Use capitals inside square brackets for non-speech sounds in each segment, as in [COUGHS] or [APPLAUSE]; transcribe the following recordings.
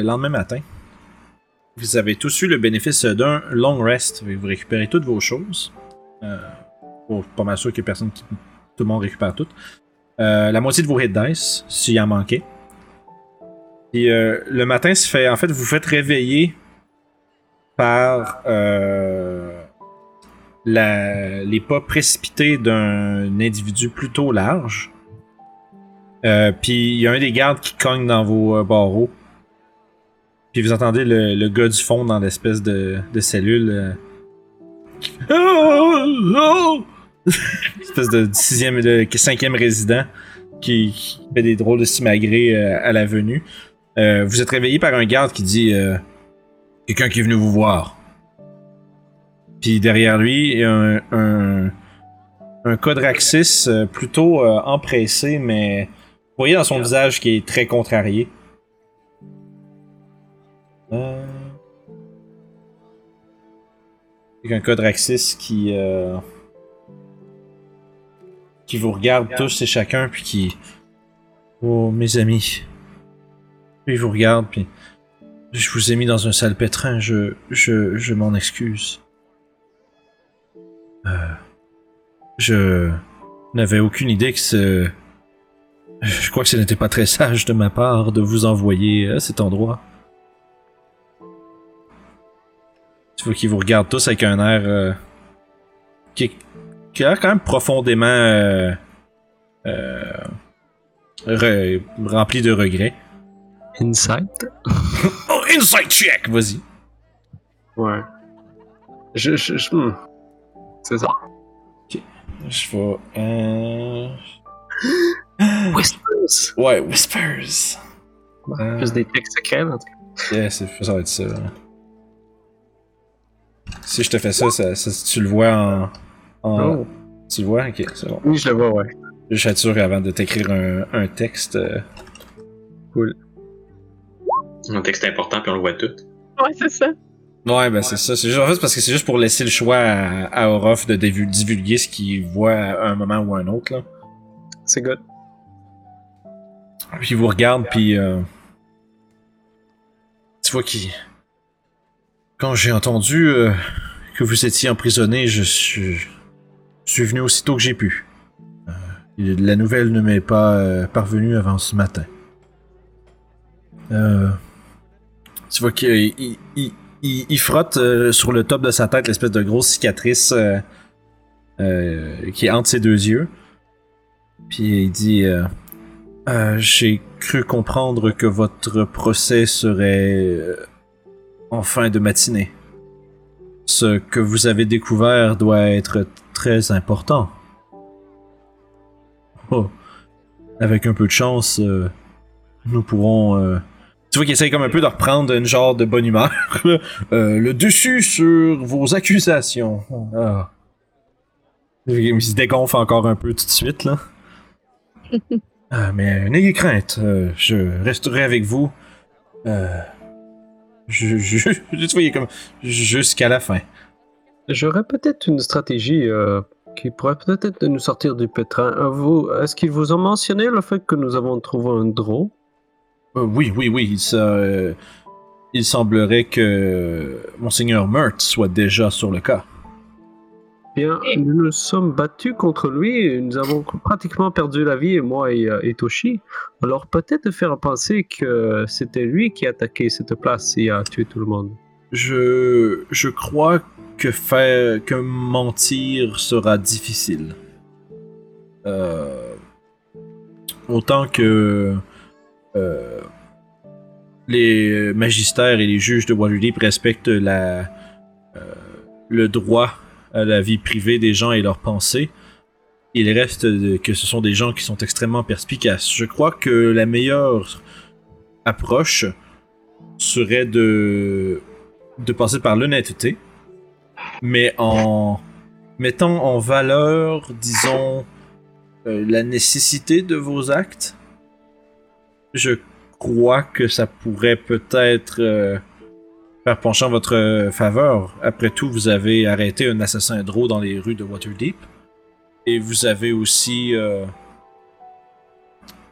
le lendemain matin. Vous avez tous eu le bénéfice d'un long rest. Vous récupérez toutes vos choses. Euh, bon, pas mal sûr y a personne qui. Tout le monde récupère tout. Euh, la moitié de vos hit dice, s'il en manquait. Euh, le matin se fait. En fait, vous faites réveiller par euh, les pas précipités d'un individu plutôt large. Puis il y a un des gardes qui cogne dans vos barreaux. Puis vous entendez le, le gars du fond dans l'espèce de, de cellule. euh, [LAUGHS] espèce de sixième, de cinquième résident qui, qui fait des drôles de simagrées euh, à la venue. Euh, vous êtes réveillé par un garde qui dit Quelqu'un qui est venu vous voir. Puis derrière lui, il y a un, un, Codraxis plutôt empressé, mais vous voyez dans son visage qui est très contrarié. Euh... Il y a un Codraxis qui. euh, qui vous regarde tous et chacun, puis qui. Oh, mes amis. Puis il vous regarde, puis. Je vous ai mis dans un sale pétrin, je. Je, je m'en excuse. Euh, je n'avais aucune idée que ce. Je crois que ce n'était pas très sage de ma part de vous envoyer à cet endroit. Tu vois qu'ils vous regardent tous avec un air. euh, qui, est- qui a l'air quand même profondément. euh, euh, re- rempli de regrets. Insight? [LAUGHS] Oh, insight check! Vas-y. Ouais. Je. je, je- hmm. C'est ça. Je vais. Euh... Whispers. Ouais, Whispers. Euh, Plus des textes secrets, en tout cas. Yeah, c'est- ça va être ça. là. Si je te fais ça, ça, ça- tu le vois en. en- Oh. Tu le vois? Ok, c'est bon. Oui, je le vois, ouais. Je suis sûr avant de t'écrire un, un texte. euh, Un texte important, puis on le voit tout. Ouais, c'est ça. Ouais, ben c'est ça. C'est juste, en fait, parce que c'est juste pour laisser le choix à, à Orof de divulguer ce qu'il voit à un moment ou à un autre. Là. C'est good. Puis il vous regarde, puis euh, tu vois qu'il. Quand j'ai entendu euh, que vous étiez emprisonné, je suis, je suis venu aussitôt que j'ai pu. Euh, la nouvelle ne m'est pas euh, parvenue avant ce matin. Tu vois qu'il il, il- il- il frotte sur le top de sa tête l'espèce de grosse cicatrice qui est entre ses deux yeux. Puis il dit. J'ai cru comprendre que votre procès serait en fin de matinée. Ce que vous avez découvert doit être très important. Oh. Avec un peu de chance, euh, nous pourrons... euh, Tu vois qu'il essaye comme un peu de reprendre une genre de bonne humeur. [LAUGHS] Euh, le dessus sur vos accusations. Ah. Il se dégonfle encore un peu tout de suite, là. [LAUGHS] Ah, mais n'ayez crainte, euh, je resterai avec vous. Euh, je, je, il est comme jusqu'à la fin. J'aurais peut-être une stratégie euh, qui pourrait peut-être nous sortir du pétrin. Euh, vous, Est-ce qu'ils vous ont mentionné le fait que nous avons trouvé un draw? Euh, oui, oui, oui, ça, euh, il semblerait que Monseigneur Mert soit déjà sur le cas. Bien, nous nous sommes battus contre lui et nous avons pratiquement perdu la vie, moi et, euh, et Toshi. Alors peut-être faire penser que c'était lui qui a attaqué cette place et a tué tout le monde. Je, je crois que faire, que mentir sera difficile. Euh, autant que euh, les magistères et les juges de Waterdeep respectent la, euh, le droit à la vie privée des gens et leurs pensées, il reste que ce sont des gens qui sont extrêmement perspicaces. Je crois que la meilleure approche serait de de passer par l'honnêteté, mais en mettant en valeur, disons, euh, la nécessité de vos actes. Je crois que ça pourrait peut-être euh, faire pencher en votre euh, faveur. Après tout, vous avez arrêté un assassin drôle dans les rues de Waterdeep. Et vous avez aussi euh,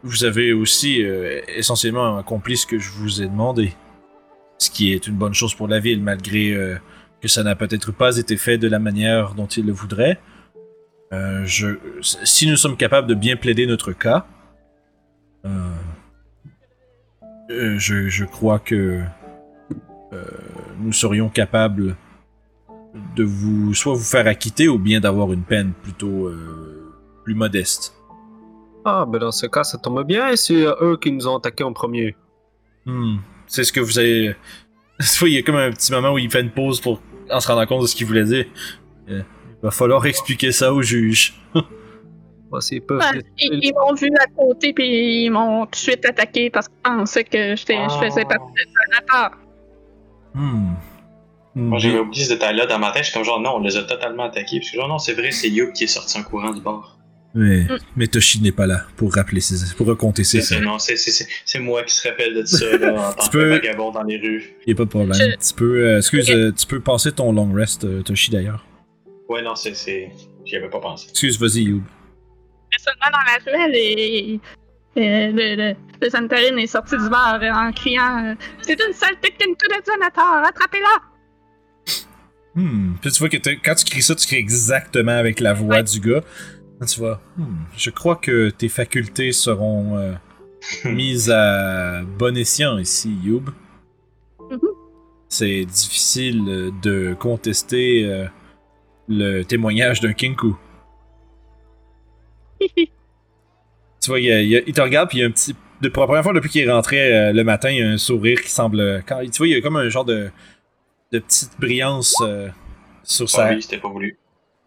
vous avez aussi euh, essentiellement accompli ce que je vous ai demandé. Ce qui est une bonne chose pour la ville, malgré que ça n'a peut-être pas été fait de la manière dont il le voudrait. Si nous sommes capables de bien plaider notre cas, je crois que euh, nous serions capables de vous soit vous faire acquitter ou bien d'avoir une peine plutôt euh, plus modeste. Ah, ben dans ce cas, ça tombe bien, c'est eux qui nous ont attaqués en premier. Hmm. C'est ce que vous avez. [LAUGHS] Il y a comme un petit moment où il fait une pause pour en se rendant compte de ce qu'il voulait dire. Euh, il va falloir expliquer ça au juge. S'ils [LAUGHS] peuvent. Ouais, ils ils m'ont vu à côté, puis ils m'ont tout de suite attaqué parce qu'ils pensaient que j'étais- je faisais Ah. partie de sénateur. Hmm. Moi, j'avais oublié ce détail-là dans ma tête. Je suis comme genre, non, on les a totalement attaqués. Puis je suis genre, non, c'est vrai, c'est Yup qui est sorti en courant du bord. Mais, Mm. mais Toshi n'est pas là pour rappeler ses, pour raconter ses C'est faits. non, c'est- c'est c'est- c'est moi qui se rappelle de ça, là, [LAUGHS] en tant que peux- vagabond dans les rues. Y a pas de problème. Je- Tu peux, euh, excuse, euh, tu peux passer ton long rest, euh, Toshi d'ailleurs. Ouais, non, c'est. c'est- J'y avais pas pensé. Excuse, vas-y, Youb. Seulement dans la ruelle, et, et le, le, le est sorti du bar en criant euh, C'est une saleté de tout de sénateur, attrapez-la! Hmm. Puis tu vois que quand tu cries ça, tu cries exactement avec la voix Ouais. du gars. Là, tu vois, hmm, je crois que tes facultés seront euh, [LAUGHS] mises à bon escient ici, Youb. Mhm. C'est difficile euh, de contester euh, le témoignage d'un Kinku. [LAUGHS] Tu vois, il, il te regarde, puis il y a un petit. De, pour la première fois depuis qu'il est rentré euh, le matin, il y a un sourire qui semble. Quand, tu vois, il y a comme un genre de, de petite brillance euh, sur sa. Pas lui, c'était pas voulu.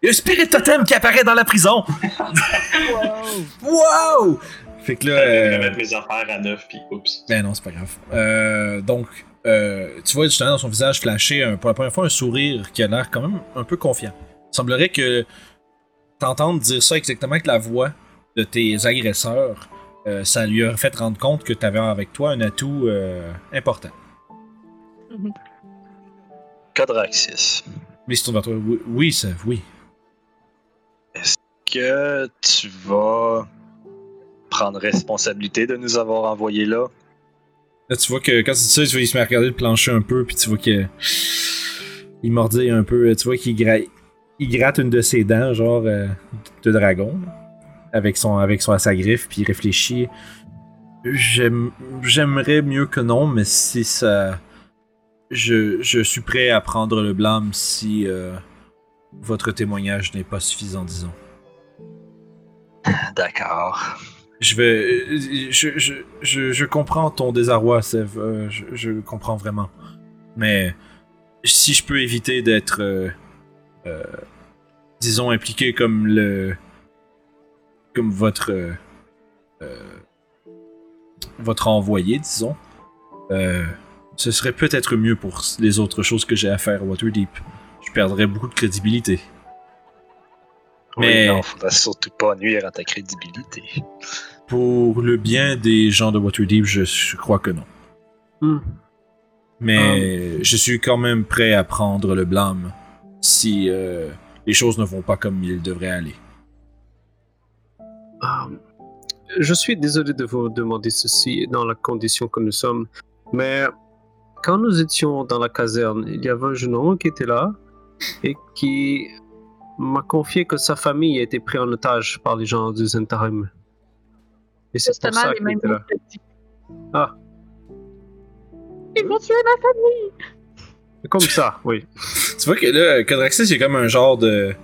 Il y a un spirit totem qui apparaît dans la prison! [LAUGHS] wow! Fait que là. Je euh, vais mettre mes affaires à neuf, puis oups. ben non, c'est pas grave. Euh, donc, euh, tu vois justement dans son visage flasher un- pour la première fois un sourire qui a l'air quand même un peu confiant. Il semblerait que t'entendre dire ça exactement avec la voix de tes agresseurs, euh, ça lui a fait rendre compte que t'avais avec toi un atout euh, important. Codraxis, Mais c'est toi. Oui, oui, ça, oui. que tu vas prendre responsabilité de nous avoir envoyés là? Là, tu vois que quand tu dis ça, tu vois, il se met à regarder le plancher un peu, puis tu vois que. Il mordit un peu. Tu vois qu'il gra- il gratte une de ses dents, genre euh, de dragon, là, avec, son, avec son, sa griffe, puis il réfléchit. J'aime- J'aimerais mieux que non, mais si ça. Je, je suis prêt à prendre le blâme si euh, votre témoignage n'est pas suffisant, disons. D'accord. Je vais. Je, je, je, je comprends ton désarroi, Sev. euh, je, je comprends vraiment. Mais si je peux éviter d'être. euh, euh, disons, impliqué comme le. Comme votre. euh, euh, votre envoyé, disons. euh, ce serait peut-être mieux pour les autres choses que j'ai à faire à Waterdeep. Je perdrais beaucoup de crédibilité. Mais- Oui, non, faudra surtout pas nuire à ta crédibilité. Pour le bien des gens de Waterdeep, je, je crois que non. Hmm. Mais je suis quand même prêt à prendre le blâme si euh, les choses ne vont pas comme ils devraient aller. Ah, Je suis désolé de vous demander ceci dans la condition que nous sommes, mais quand nous étions dans la caserne, il y avait un jeune homme qui était là et qui m'a confié que sa famille a été prise en otage par les gens du Zentarim. Et c'est pour ça qu'il était là. Ah. Ils vont tuer ma famille! Comme ça, oui. [LAUGHS] Tu vois que là, Codraxis, il y a comme un genre de.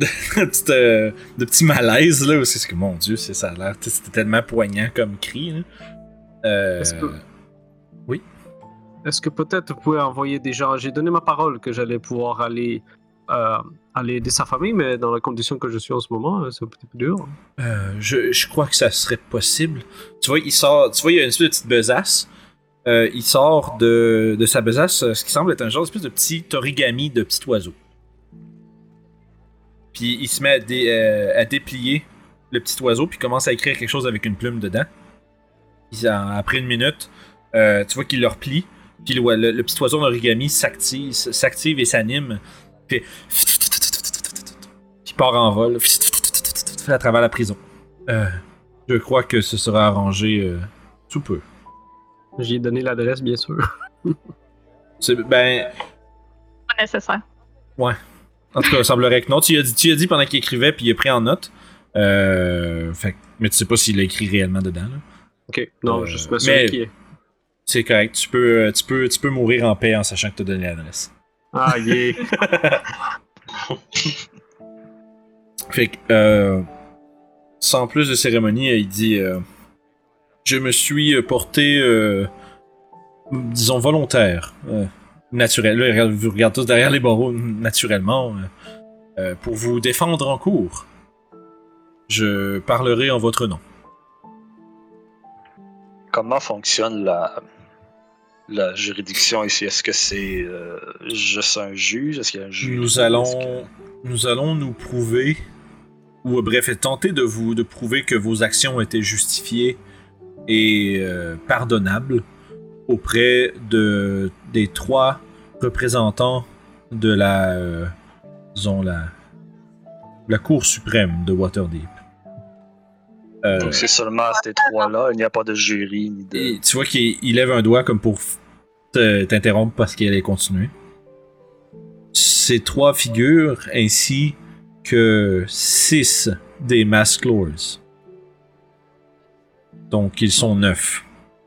De, [LAUGHS] petite, euh, de petit malaise là, où c'est que mon dieu, c'est- ça a l'air. C'était tellement poignant comme cri. Là. Euh, Est-ce que- Est-ce que peut-être vous pouvez envoyer des gens J'ai donné ma parole que j'allais pouvoir aller, euh, aller aider sa famille, mais dans la condition que je suis en ce moment, c'est un petit peu dur. Je, je crois que ça serait possible. Tu vois, il sort. Tu vois, il y a une espèce de petite besace. Euh, il sort de, de sa besace ce qui semble être un genre d'espèce de petit origami de petit oiseau. Puis il se met à, dé- euh, à déplier le petit oiseau, puis commence à écrire quelque chose avec une plume dedans. Puis en- après une minute, euh, tu vois qu'il le replie, puis le, le- le petit oiseau en origami s'active, s'active et s'anime. Puis puis il part en vol à travers la prison. Euh, Je crois que ce sera arrangé euh, sous peu. J'ai donné l'adresse, bien sûr. C'est, ben, Pas nécessaire. En tout cas, il semblerait que non. Tu lui as dit, tu lui as dit pendant qu'il écrivait, puis il a pris en note. Euh, fait, mais tu sais pas s'il a écrit réellement dedans. Là. Ok, non, Euh, juste m'assurer mais- qu'il est. C'est correct. Tu peux, euh, tu, peux, tu peux mourir en paix en sachant que tu as donné l'adresse. Ah, yeah. [LAUGHS] Fait que, euh, sans plus de cérémonie, il dit Je me suis porté, disons, volontaire, naturel. Là, vous regardez tous derrière les barreaux, naturellement, euh, euh, pour vous défendre en cours. Je parlerai en votre nom. Comment fonctionne la, la juridiction ici? Est-ce que c'est euh, juste un juge? Est-ce qu'il y a un juge? Nous que- allons, nous allons nous prouver, ou euh, bref, tenter de vous de prouver que vos actions étaient justifiées et euh, pardonnables auprès de des trois représentants de la, euh, disons la, la Cour suprême de Waterdeep. Euh, Donc c'est seulement ces trois-là, il n'y a pas de jury ni de. et tu vois qu'il il lève un doigt comme pour t'interrompre parce qu'il allait continuer. Ces trois figures ainsi que six des Mask Lords. Donc ils sont neuf.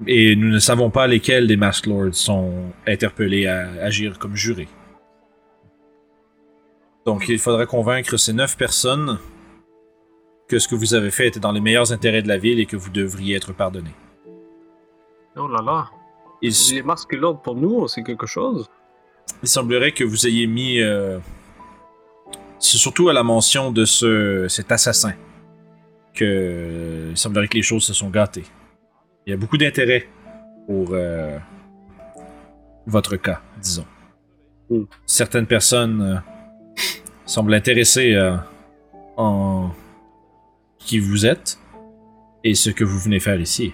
Et nous ne savons pas lesquels des Mask Lords sont interpellés à agir comme jurés. Donc il faudra convaincre ces neuf personnes que ce que vous avez fait était dans les meilleurs intérêts de la ville et que vous devriez être pardonné. Oh là là. Il, Les masques l'ordre pour nous, c'est quelque chose. il semblerait que vous ayez mis. euh, c'est surtout à la mention de ce, cet assassin que il semblerait que les choses se sont gâtées. Il y a beaucoup d'intérêt pour euh, votre cas, disons. Mm. Certaines personnes euh, semblent intéressées euh, en qui vous êtes et ce que vous venez faire ici.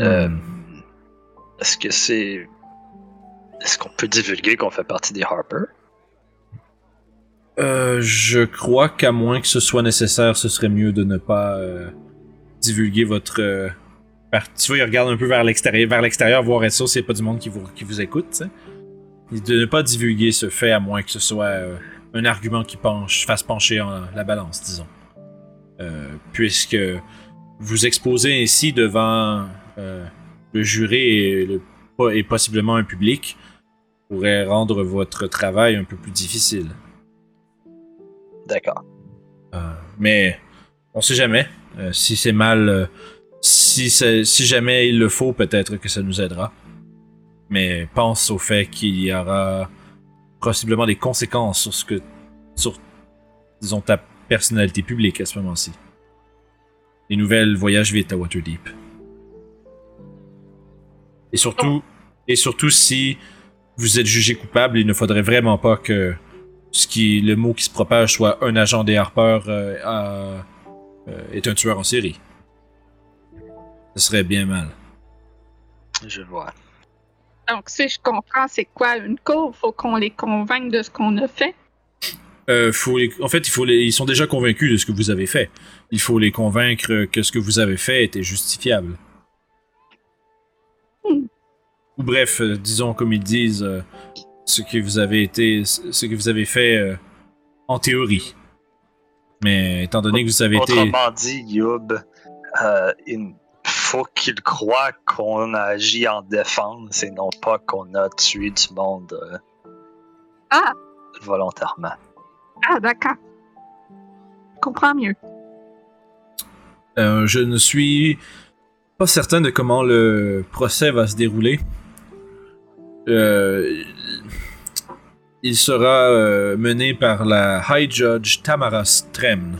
Euh, Hmm. Est-ce que c'est. Est-ce qu'on peut divulguer qu'on fait partie des Harper? Euh, je crois qu'à moins que ce soit nécessaire, ce serait mieux de ne pas euh, divulguer votre. euh, par- Tu vois, il regarde un peu vers l'extérieur, vers l'extérieur, voir être sûr s'il n'y a pas du monde qui vous, qui vous écoute. Et De ne pas divulguer ce fait à moins que ce soit euh, un argument qui penche, fasse pencher en la balance, disons. Euh, puisque vous exposez ainsi devant le juré et, le- et possiblement un public pourrait rendre votre travail un peu plus difficile. D'accord. Mais on sait jamais. Euh, si c'est mal, euh, si, jamais il le faut, peut-être que ça nous aidera. Mais pense au fait qu'il y aura possiblement des conséquences sur ce que, sur, disons, ta personnalité publique à ce moment-ci. Les nouvelles voyagent vite à Waterdeep. Et surtout, et surtout si vous êtes jugé coupable, il ne faudrait vraiment pas que ce qui, le mot qui se propage soit un agent des Harper euh, euh, est un tueur en série. Ce serait bien mal. Je vois. Donc, si je comprends, c'est quoi une cour? Faut qu'on les convainque de ce qu'on a fait? Euh, faut les- en fait, il faut les- ils sont déjà convaincus de ce que vous avez fait. Il faut les convaincre que ce que vous avez fait était justifiable. Hmm. Ou bref, euh, disons comme ils disent, euh, ce que vous avez été, ce que vous avez fait euh, en théorie. Mais étant donné que vous avez été, Autrement dit, Youb, euh, il faut qu'il croie qu'on a agi en défense et non pas qu'on a tué du monde euh, Ah! volontairement. Ah, d'accord. Je comprends mieux. Euh, je ne suis pas certain de comment le procès va se dérouler. Euh, il sera euh, mené par la High Judge Tamara Stremn.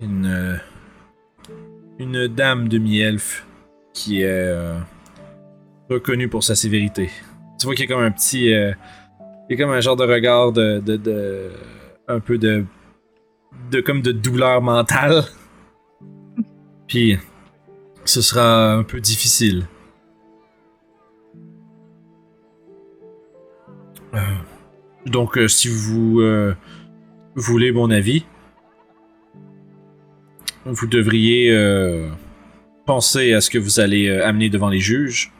Une, euh, une dame demi-elfe qui est euh, reconnue pour sa sévérité. Tu vois qu'il y a comme un petit... il y a comme un genre de regard de- un peu de... de comme de douleur mentale. [LAUGHS] Puis, ce sera un peu difficile. Donc, euh, si vous euh, voulez mon avis, vous devriez euh, penser à ce que vous allez euh, amener devant les juges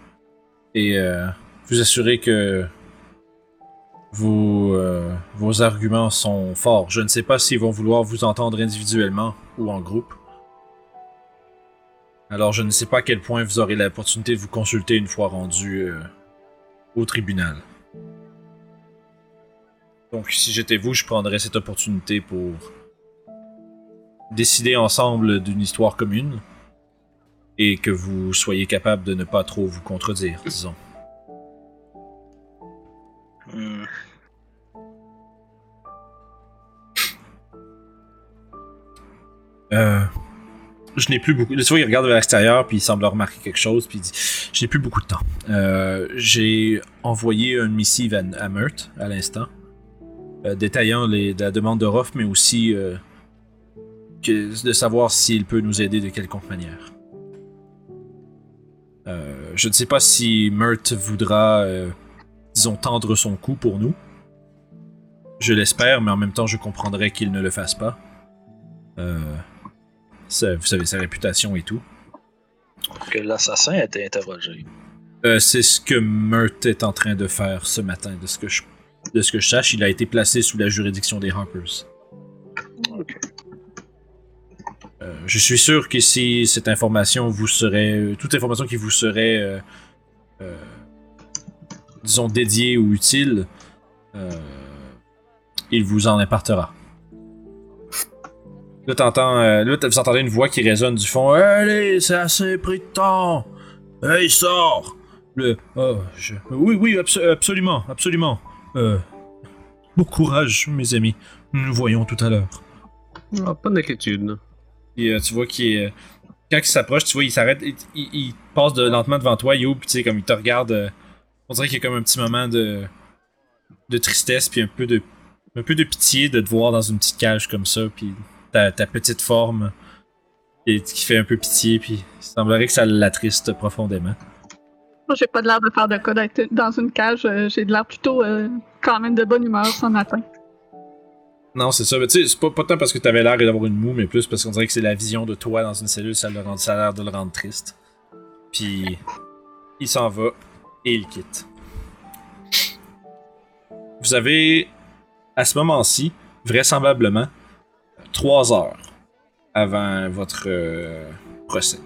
et euh, vous assurer que vos, euh, arguments sont forts. Je ne sais pas s'ils vont vouloir vous entendre individuellement ou en groupe. Alors je ne sais pas à quel point vous aurez l'opportunité de vous consulter une fois rendu euh, au tribunal. Donc si j'étais vous, je prendrais cette opportunité pour décider ensemble d'une histoire commune et que vous soyez capable de ne pas trop vous contredire, disons. Euh, je n'ai plus beaucoup. Tu vois, il regarde vers l'extérieur, puis il semble remarquer quelque chose, puis il dit Je n'ai plus beaucoup de temps. Euh, J'ai envoyé une missive à, à à l'instant, détaillant les, la demande de Roth, mais aussi euh, que- de savoir s'il peut nous aider de quelconque manière. Euh, je ne sais pas si Meurthe voudra, euh, disons, tendre son cou pour nous. Je l'espère, mais en même temps, je comprendrais qu'il ne le fasse pas. Euh, ça- vous savez, sa réputation et tout. Que l'assassin a été interrogé. Euh, c'est ce que Meurthe est en train de faire ce matin, de ce que je, de ce que je sache. Il a été placé sous la juridiction des Harpers. Ok. Euh, je suis sûr que si cette information vous serait. euh, toute information qui vous serait. euh, euh, disons, dédiée ou utile, il vous en impartera. Là, t'entends, là, vous entendez une voix qui résonne du fond. Allez, c'est assez pris de temps. Hey, sors. Le, oh, je- oui, oui, abso- absolument, absolument. Euh, bon courage, mes amis. Nous nous voyons tout à l'heure. Ah, pas d'inquiétude. Et euh, tu vois qu'il est- quand il s'approche, tu vois, il s'arrête, il, il- il passe de, lentement devant toi, puis tu sais, comme il te regarde. euh, on dirait qu'il y a comme un petit moment de, de tristesse, puis un peu de, un peu de pitié de te voir dans une petite cage comme ça, puis ta, ta petite forme et qui fait un peu pitié, puis il semblerait que ça l'attriste profondément. J'ai pas l'air de faire de cas d'être dans une cage. euh, j'ai l'air plutôt euh, quand même de bonne humeur ce matin. Non, c'est ça. Mais tu sais, c'est pas, pas tant parce que t'avais l'air d'avoir une moue, mais plus parce qu'on dirait que c'est la vision de toi dans une cellule, ça, le rend, ça a l'air de le rendre triste. Puis, il s'en va et il quitte. Vous avez, à ce moment-ci, vraisemblablement, trois heures avant votre euh, procès.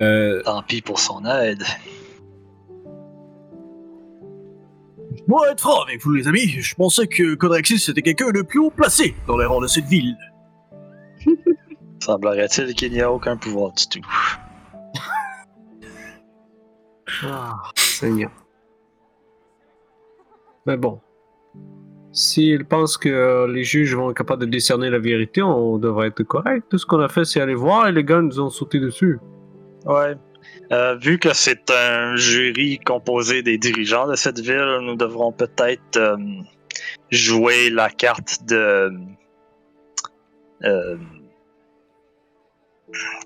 Euh, Tant pis pour son aide. Moi, être franc avec vous, les amis, je pensais que Codraxis était quelqu'un de plus haut placé dans les rangs de cette ville. [LAUGHS] Semblerait-il qu'il n'y a aucun pouvoir du tout. Ah, Seigneur. Mais bon. S'il pense que les juges vont être capables de décerner la vérité, on devrait être correct. Tout ce qu'on a fait, c'est aller voir et les gars nous ont sauté dessus. Ouais. Euh, vu que c'est un jury composé des dirigeants de cette ville, nous devrons peut-être euh, jouer la carte de. euh,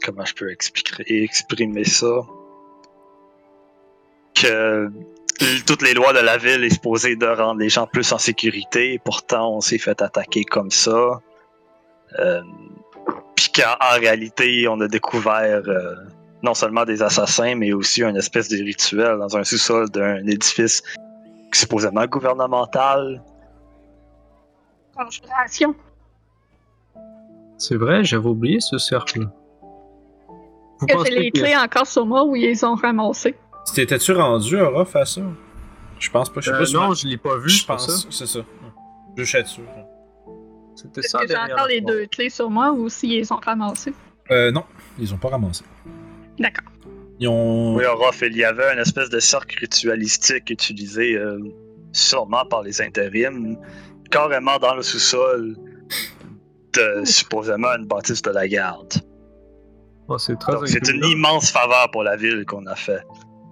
comment je peux expliquer, exprimer ça? Que toutes les lois de la ville est supposée de rendre les gens plus en sécurité, et pourtant on s'est fait attaquer comme ça. Puis qu'en en réalité, on a découvert. Euh, non seulement des assassins, mais aussi une espèce de rituel dans un sous-sol d'un édifice supposément gouvernemental. Conjuration. C'est vrai, j'avais oublié ce cercle. Vous Est-ce pensez que j'ai les clés encore sur moi ou ils les ont ramassées? T'étais-tu rendu à Ruff à ça? Je pense pas. Je sais Euh, pas si non, je l'ai pas vu, je pense. ça. C'est ça. Je suis dessus. C'était Est-ce ça que j'ai encore les deux clés sur moi ou s'ils les ont ramassées? Euh, non, ils ont pas ramassé. D'accord. Ils ont. Oui, Orof, il y avait une espèce de cercle ritualistique utilisé euh, sûrement par les intérims, carrément dans le sous-sol de supposément une bâtisse de la garde. Oh, c'est très Donc c'est une immense faveur pour la ville qu'on a fait.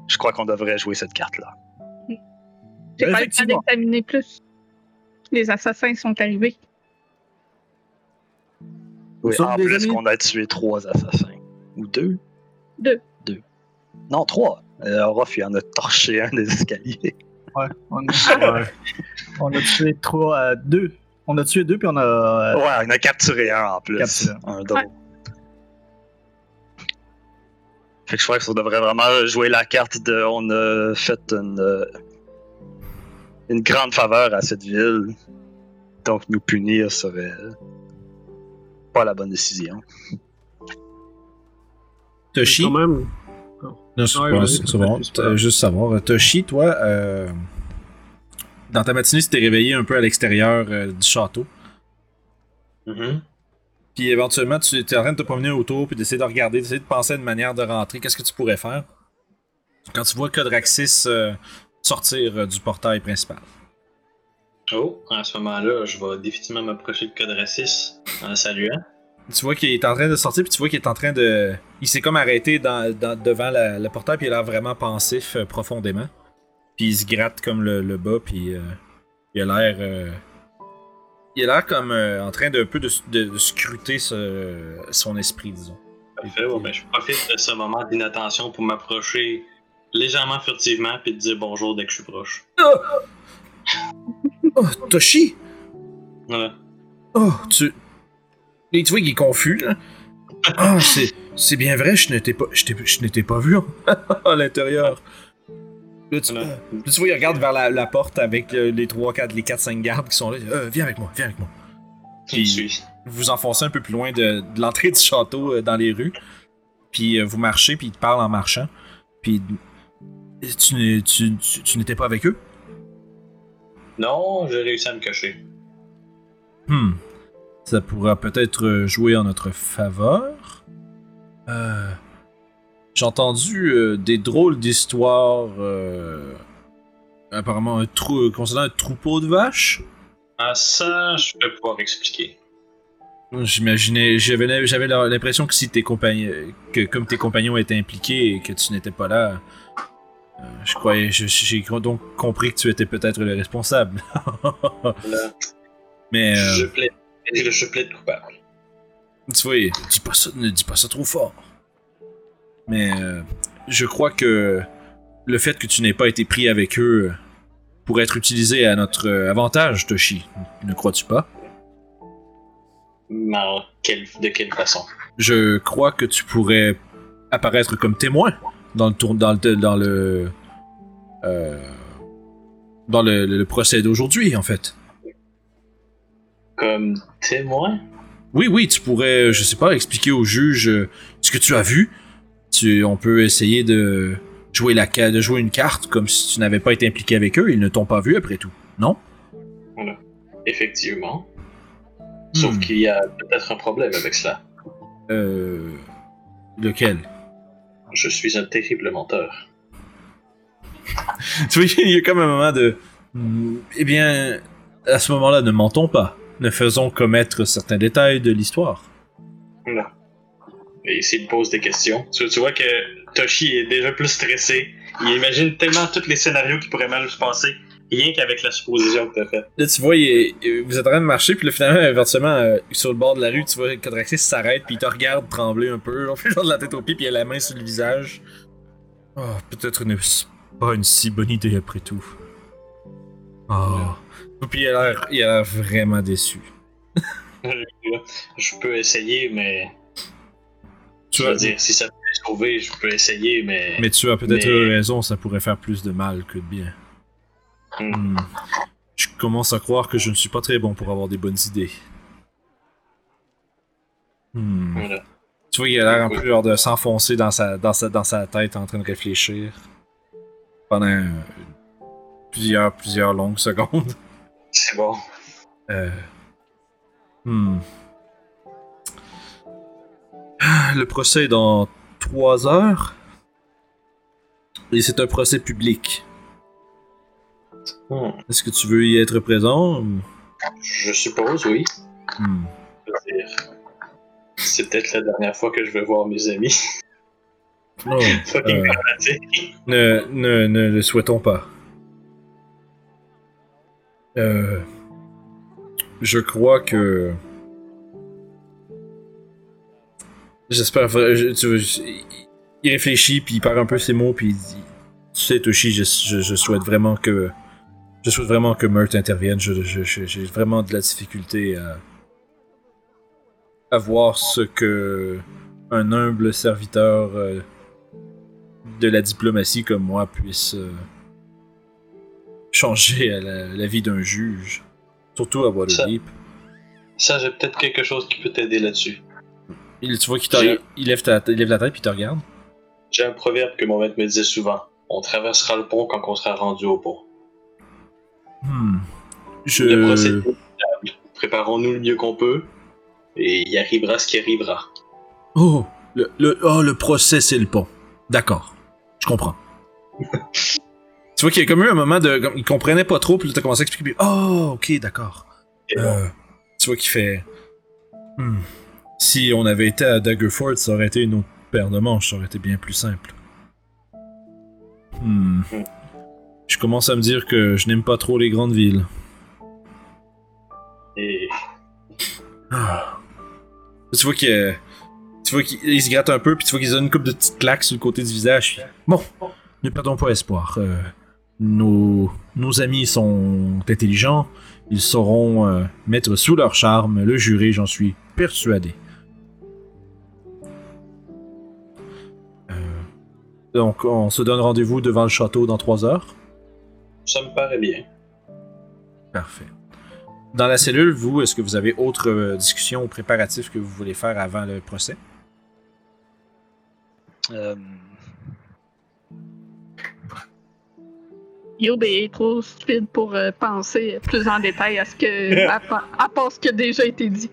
Je crois qu'on devrait jouer cette carte-là. J'ai pas le temps d'examiner plus. Les assassins sont arrivés. Oui, en plus amis. qu'on a tué trois assassins. Ou deux? Deux. Deux. Non, trois. Euh, Orof, il en a torché un des escaliers. Ouais, on a, Ouais. on a tué trois à deux. On a tué deux, puis on a. Ouais, on a capturé un en plus. Capturé Un double. Fait que je crois que ça devrait vraiment jouer la carte de on a fait une, euh, une grande faveur à cette ville. Donc nous punir serait pas la bonne décision. Toshi, Quand même. Non, c'est Ouais, pas- vas-y, c'est- c'est vas-y, bon. c'est pas Euh, grave. Juste savoir, Toshi, toi, euh, dans ta matinée, tu t'es réveillé un peu à l'extérieur euh, du château. Mhm. Puis éventuellement, tu es en train de te promener autour, puis d'essayer de regarder, d'essayer de penser à une manière de rentrer. Qu'est-ce que tu pourrais faire? Quand tu vois Codraxis euh, sortir euh, du portail principal? Oh, à ce moment-là, je vais définitivement m'approcher de Code Racis en le saluant. Tu vois qu'il est en train de sortir, puis tu vois qu'il est en train de. Il s'est comme arrêté dans, dans- devant la- le portail, puis il a l'air vraiment pensif euh, profondément. Puis il se gratte comme le, le bas, puis euh, il a l'air. euh, il a l'air comme en train de, un peu de, de- de scruter ce- son esprit, disons. Parfait, bon, ben, je profite de ce moment d'inattention pour m'approcher légèrement furtivement puis de dire bonjour dès que je suis proche. Oh, Toshi! Voilà. Oh, tu. Et tu vois qu'il est confus, là. Ah, c'est. C'est bien vrai, je n'étais pas. Je je n'étais pas vu [LAUGHS] à l'intérieur. Là, tu, là, tu vois, il regarde vers la, la porte avec euh, les 3, 4, les 4, 5 gardes qui sont là. Euh, viens avec moi, viens avec moi. Suis. Vous vous enfoncez un peu plus loin de, de l'entrée du château euh, dans les rues. Puis euh, vous marchez, puis il te parle en marchant. Puis. Tu, tu, tu, tu n'étais pas avec eux? Non, j'ai réussi à me cacher. Hmm. Ça pourra peut-être jouer en notre faveur. Euh, J'ai entendu euh, des drôles d'histoires. euh, apparemment, un trou concernant un troupeau de vaches. Ah, ça, je vais pouvoir expliquer. J'imaginais, j'avais j'avais l'impression que si tes compagnons, que comme tes compagnons étaient impliqués et que tu n'étais pas là, euh, je croyais, j'ai donc compris que tu étais peut-être le responsable. [LAUGHS] Mais euh, je plaide. Je, je plaide coupable. Tu vois, dis pas ça, ne dis pas ça trop fort. Mais euh, je crois que le fait que tu n'aies pas été pris avec eux pourrait être utilisé à notre euh, avantage, Toshi. Ne crois-tu pas? De quelle façon? Je crois que tu pourrais apparaître comme témoin dans le tour, dans le, dans le, euh, dans le, le procès d'aujourd'hui, en fait. Comme témoin? Oui, oui, tu pourrais, je sais pas, expliquer au juge euh, ce que tu as vu. Tu, on peut essayer de jouer la de jouer une carte comme si tu n'avais pas été impliqué avec eux. Ils ne t'ont pas vu après tout, non? Effectivement. Sauf Hmm. qu'il y a peut-être un problème avec cela. Euh, lequel? Je suis un terrible menteur. [LAUGHS] Tu vois, il y a comme un moment de, Hmm, eh bien, à ce moment-là, ne mentons pas. Ne faisons commettre certains détails de l'histoire. Non. Et s'il pose des questions, tu, tu vois que Toshi est déjà plus stressé. Il imagine tellement tous les scénarios qui pourraient mal se passer, rien qu'avec la supposition que t'as faite. Là, tu vois, il est- vous êtes en train de marcher, puis là, finalement, éventuellement, euh, sur le bord de la rue, tu vois Codraxis s'arrête, puis il te regarde trembler un peu. On [LAUGHS] fait genre de la tête aux pieds, puis il a la main sur le visage. Oh, peut-être n'est-ce pas une si bonne idée après tout. Oh. Puis il a l'air- il a l'air vraiment déçu. Je peux essayer, mais. Tu je veux as- dire, si ça peut sauver, je peux essayer, mais. Mais tu as peut-être Mais- raison, ça pourrait faire plus de mal que de bien. Hmm. Hmm. Je commence à croire que je ne suis pas très bon pour avoir des bonnes idées. Hmm. Voilà. Tu vois, il a l'air un peu genre de s'enfoncer dans sa, dans, sa, dans sa tête en train de réfléchir. Pendant plusieurs, plusieurs longues secondes. [LAUGHS] C'est bon. Euh... Hmm. Ah, Le procès est dans trois heures. Et c'est un procès public. Hmm. Est-ce que tu veux y être présent? Je suppose, oui. Hmm. C'est peut-être la dernière fois que je vais voir mes amis. Oh, [LAUGHS] euh, ne, ne, ne le souhaitons pas. Euh, je crois que. J'espère. il réfléchit, puis il perd un peu ses mots, puis il dit Tu sais, Toshi, je, souhaite vraiment que Je souhaite vraiment que Mert intervienne. J'ai vraiment de la difficulté à, à voir ce que un humble serviteur euh, de la diplomatie comme moi puisse euh, changer à la, la vie d'un juge. Surtout à Waterdeep. Ça, j'ai peut-être quelque chose qui peut t'aider là-dessus. Il, tu vois qu'il il lève, ta- il lève la tête puis te regarde. J'ai un proverbe que mon maître me disait souvent. On traversera le pont quand on sera rendu au pont. Hmm. Le Je... inévitable. Préparons-nous le mieux qu'on peut, et il arrivera ce qui arrivera. Oh, le, le, oh, le procès, c'est le pont. D'accord. Je comprends. Tu vois qu'il y a comme eu un moment de. Comme, il comprenait pas trop, puis là, t'as commencé à expliquer, oh, ok, d'accord. Euh, tu vois qu'il fait. Hmm. Si on avait été à Daggerford, ça aurait été une autre paire de manches, ça aurait été bien plus simple. Hmm. Hmm. Je commence à me dire que je n'aime pas trop les grandes villes. et Ah. Tu vois qu'il tu vois qu'il il se gratte un peu, puis tu vois qu'il a une coupe de petites claques sur le côté du visage. Bon, ne perdons pas espoir. Euh, nos, nos amis sont intelligents. Ils sauront euh, mettre sous leur charme le juré, j'en suis persuadé. Euh, donc, on se donne rendez-vous devant le château dans trois heures? ça me paraît bien. Parfait. Dans la cellule, vous, est-ce que vous avez autre euh, discussion ou préparatif que vous voulez faire avant le procès? Yob est trop stupide pour euh, penser plus en détail à ce que. [LAUGHS] à, à part ce qui a déjà été dit.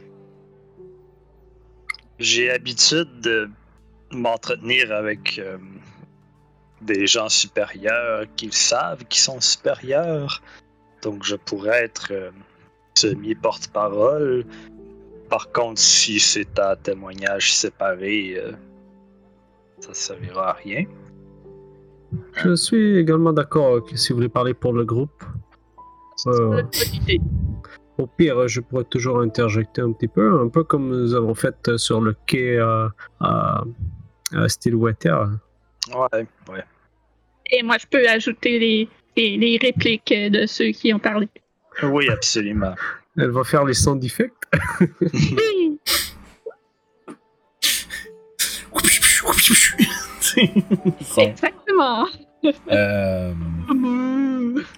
J'ai habitude de m'entretenir avec euh, des gens supérieurs qui savent qu'ils sont supérieurs. Donc je pourrais être euh, semi-porte-parole. Par contre, si c'est à témoignage séparé, euh, ça servira à rien. Je suis également d'accord que si vous voulez parler pour le groupe, euh, Bonne idée. au pire, je pourrais toujours interjecter un petit peu, un peu comme nous avons fait sur le quai euh, à, à Stillwater. Ouais, ouais. Et moi, je peux ajouter les, les, les répliques de ceux qui ont parlé. Oui, absolument. Elle va faire les sound effects. [LAUGHS] Exactement. Euh,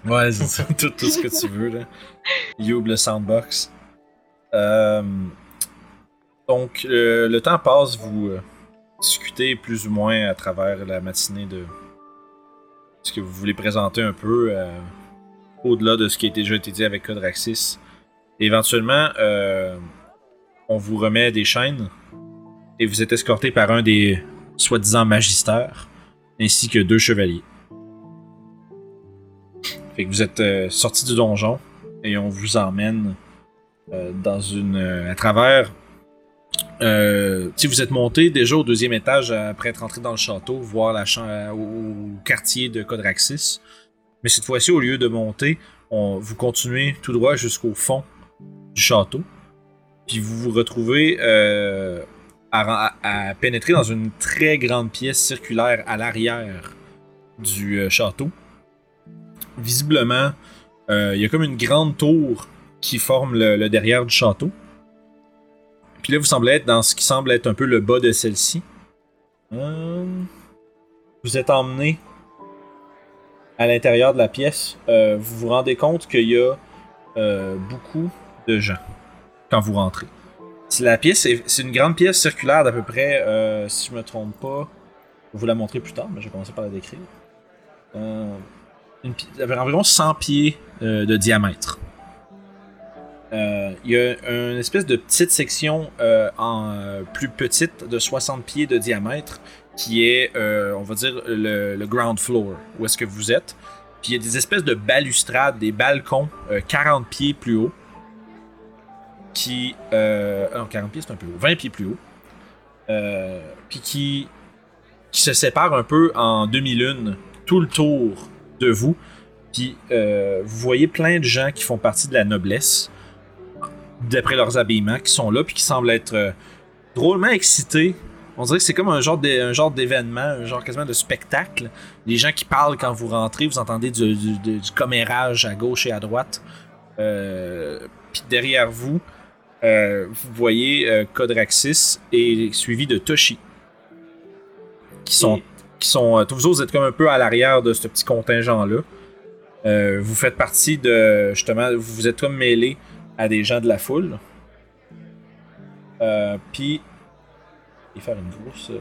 ouais, c'est ça, tout, tout ce que tu veux, là. Le soundbox. Euh, donc, euh, le temps passe, vous euh, discutez plus ou moins à travers la matinée de ce que vous voulez présenter un peu au-delà de ce qui a déjà été dit avec Codraxis. Éventuellement, on vous remet des chaînes et vous êtes escorté par un des soi-disant magistères ainsi que deux chevaliers. Fait que vous êtes euh, sorti du donjon et on vous emmène euh, dans une. euh, à travers. Euh, si vous êtes monté déjà au deuxième étage après être entré dans le château, voir la au, au quartier de Codraxis. Mais cette fois-ci, au lieu de monter, on, vous continuez tout droit jusqu'au fond du château. Puis vous vous retrouvez à, pénétrer dans une très grande pièce circulaire à l'arrière du euh, château. Visiblement, euh, il y a comme une grande tour qui forme le, derrière du château. Puis là, vous semblez être dans ce qui semble être un peu le bas de celle-ci. Euh, vous êtes emmené à l'intérieur de la pièce. Vous vous rendez compte qu'il y a beaucoup de gens quand vous rentrez. C'est la pièce, est- c'est une grande pièce circulaire d'à peu près, euh, si je me trompe pas, je vais vous la montrer plus tard, mais je vais commencer par la décrire. Euh, une environ 100 pieds euh, de diamètre. Euh, Il y a une espèce de petite section en plus petite de 60 pieds de diamètre qui est, on va dire, le, ground floor, où est-ce que vous êtes. Puis il y a des espèces de balustrades, des balcons euh, 40 pieds plus haut qui. Euh, non, 40 pieds, c'est un peu haut. 20 pieds plus haut. Euh, puis qui, qui se sépare un peu en demi-lune tout le tour de vous. Puis euh, vous voyez plein de gens qui font partie de la noblesse, d'après leurs habillements, qui sont là, puis qui semblent être euh, drôlement excités On dirait que c'est comme un genre, d'événement, un genre quasiment de spectacle. Les gens qui parlent quand vous rentrez, vous entendez du, commérage à gauche et à droite. Euh, Puis derrière vous, euh, vous voyez euh, Codraxis et suivi de Toshi. Qui sont. Qui sont euh, tous vous autres, vous êtes comme un peu à l'arrière de ce petit contingent-là. Euh, vous faites partie de. Justement, vous vous êtes comme mêlés à des gens de la foule. Euh, Puis. Et faire une grosse. Euh...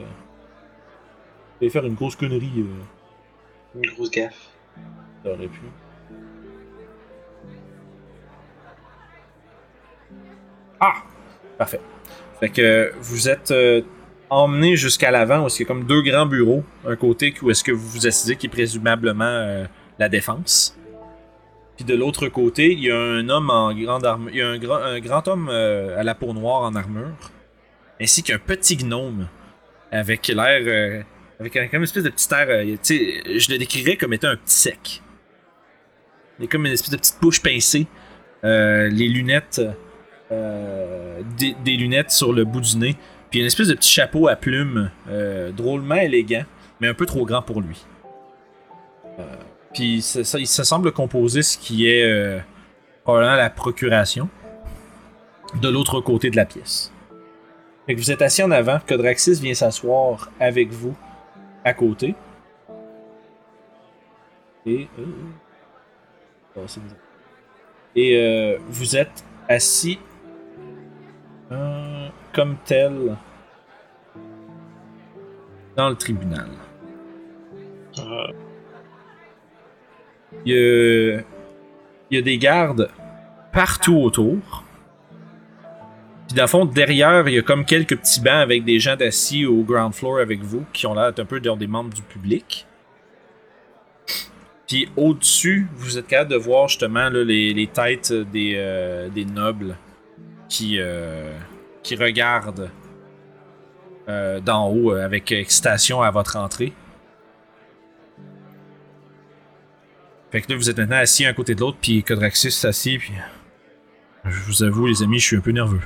Et faire une grosse connerie. Euh... Une grosse gaffe. Ça aurait pu. Ah! Parfait. Fait que vous êtes euh, emmené jusqu'à l'avant où qu'il y a comme deux grands bureaux. Un côté où est-ce que vous vous asseyez qui est présumablement euh, la défense. Puis de l'autre côté, il y a un homme en grande armure. Il y a un, grand- homme euh, à la peau noire en armure. Ainsi qu'un petit gnome avec l'air. avec comme une espèce de petit air. je le décrirais comme étant un petit sec. Il a comme une espèce de petite bouche pincée. Les lunettes. Euh, des, lunettes sur le bout du nez. Puis une espèce de petit chapeau à plumes. euh, drôlement élégant, mais un peu trop grand pour lui. Euh, puis ça, semble composer ce qui est probablement la procuration de l'autre côté de la pièce. Vous êtes assis en avant, Codraxis vient s'asseoir avec vous à côté. Et. oh, vous êtes assis euh, comme tel dans le tribunal. Euh, Il y a, il y a des gardes partout autour. Puis dans le fond, derrière, il y a comme quelques petits bancs avec des gens assis au ground floor avec vous, qui ont l'air un peu des membres du public. Puis au-dessus, vous êtes capable de voir justement là, les, les têtes des, euh, des nobles qui, euh, qui regardent euh, d'en haut euh, avec excitation à votre entrée. Fait que là, vous êtes maintenant assis un côté de l'autre, puis Codraxis s'assied, puis. Je vous avoue, les amis, je suis un peu nerveux.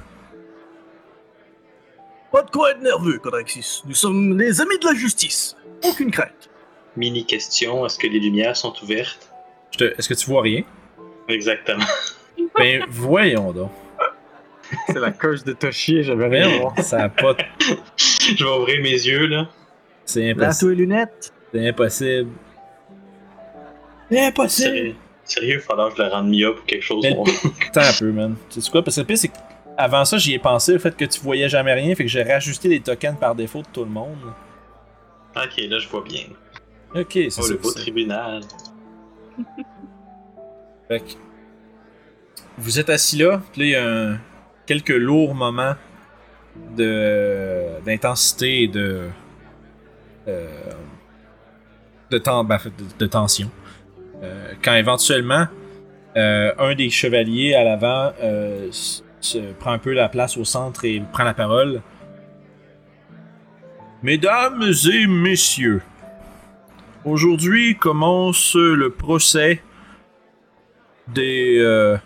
Pas de quoi être nerveux, Codraxis. Nous sommes les amis de la justice. Aucune crainte. mini question est-ce que les lumières sont ouvertes? Te- Est-ce que tu vois rien? Exactement. Ben, voyons donc. C'est la curse de Toshi, j'avais rien à voir. Ça a pas. Je vais ouvrir mes yeux là. C'est impossible. les lunettes. C'est impossible. Sérieux, sérieux, il va falloir que je le rende mieux ou quelque chose. [LAUGHS] Attends un peu, man. Tu sais quoi? Parce que le pire, c'est qu'avant ça, j'y ai pensé, le fait que tu voyais jamais rien, fait que j'ai rajusté les tokens par défaut de tout le monde. ok, là je vois bien. Ok, c'est Oh, ça. le beau c'est- tribunal. Fait que vous êtes assis là, puis là, il y a un- quelques lourds moments de d'intensité et de euh, ben, de, tension. Euh, quand éventuellement euh, un des chevaliers à l'avant prend un peu la place au centre et prend la parole. Mesdames et messieurs, aujourd'hui commence le procès des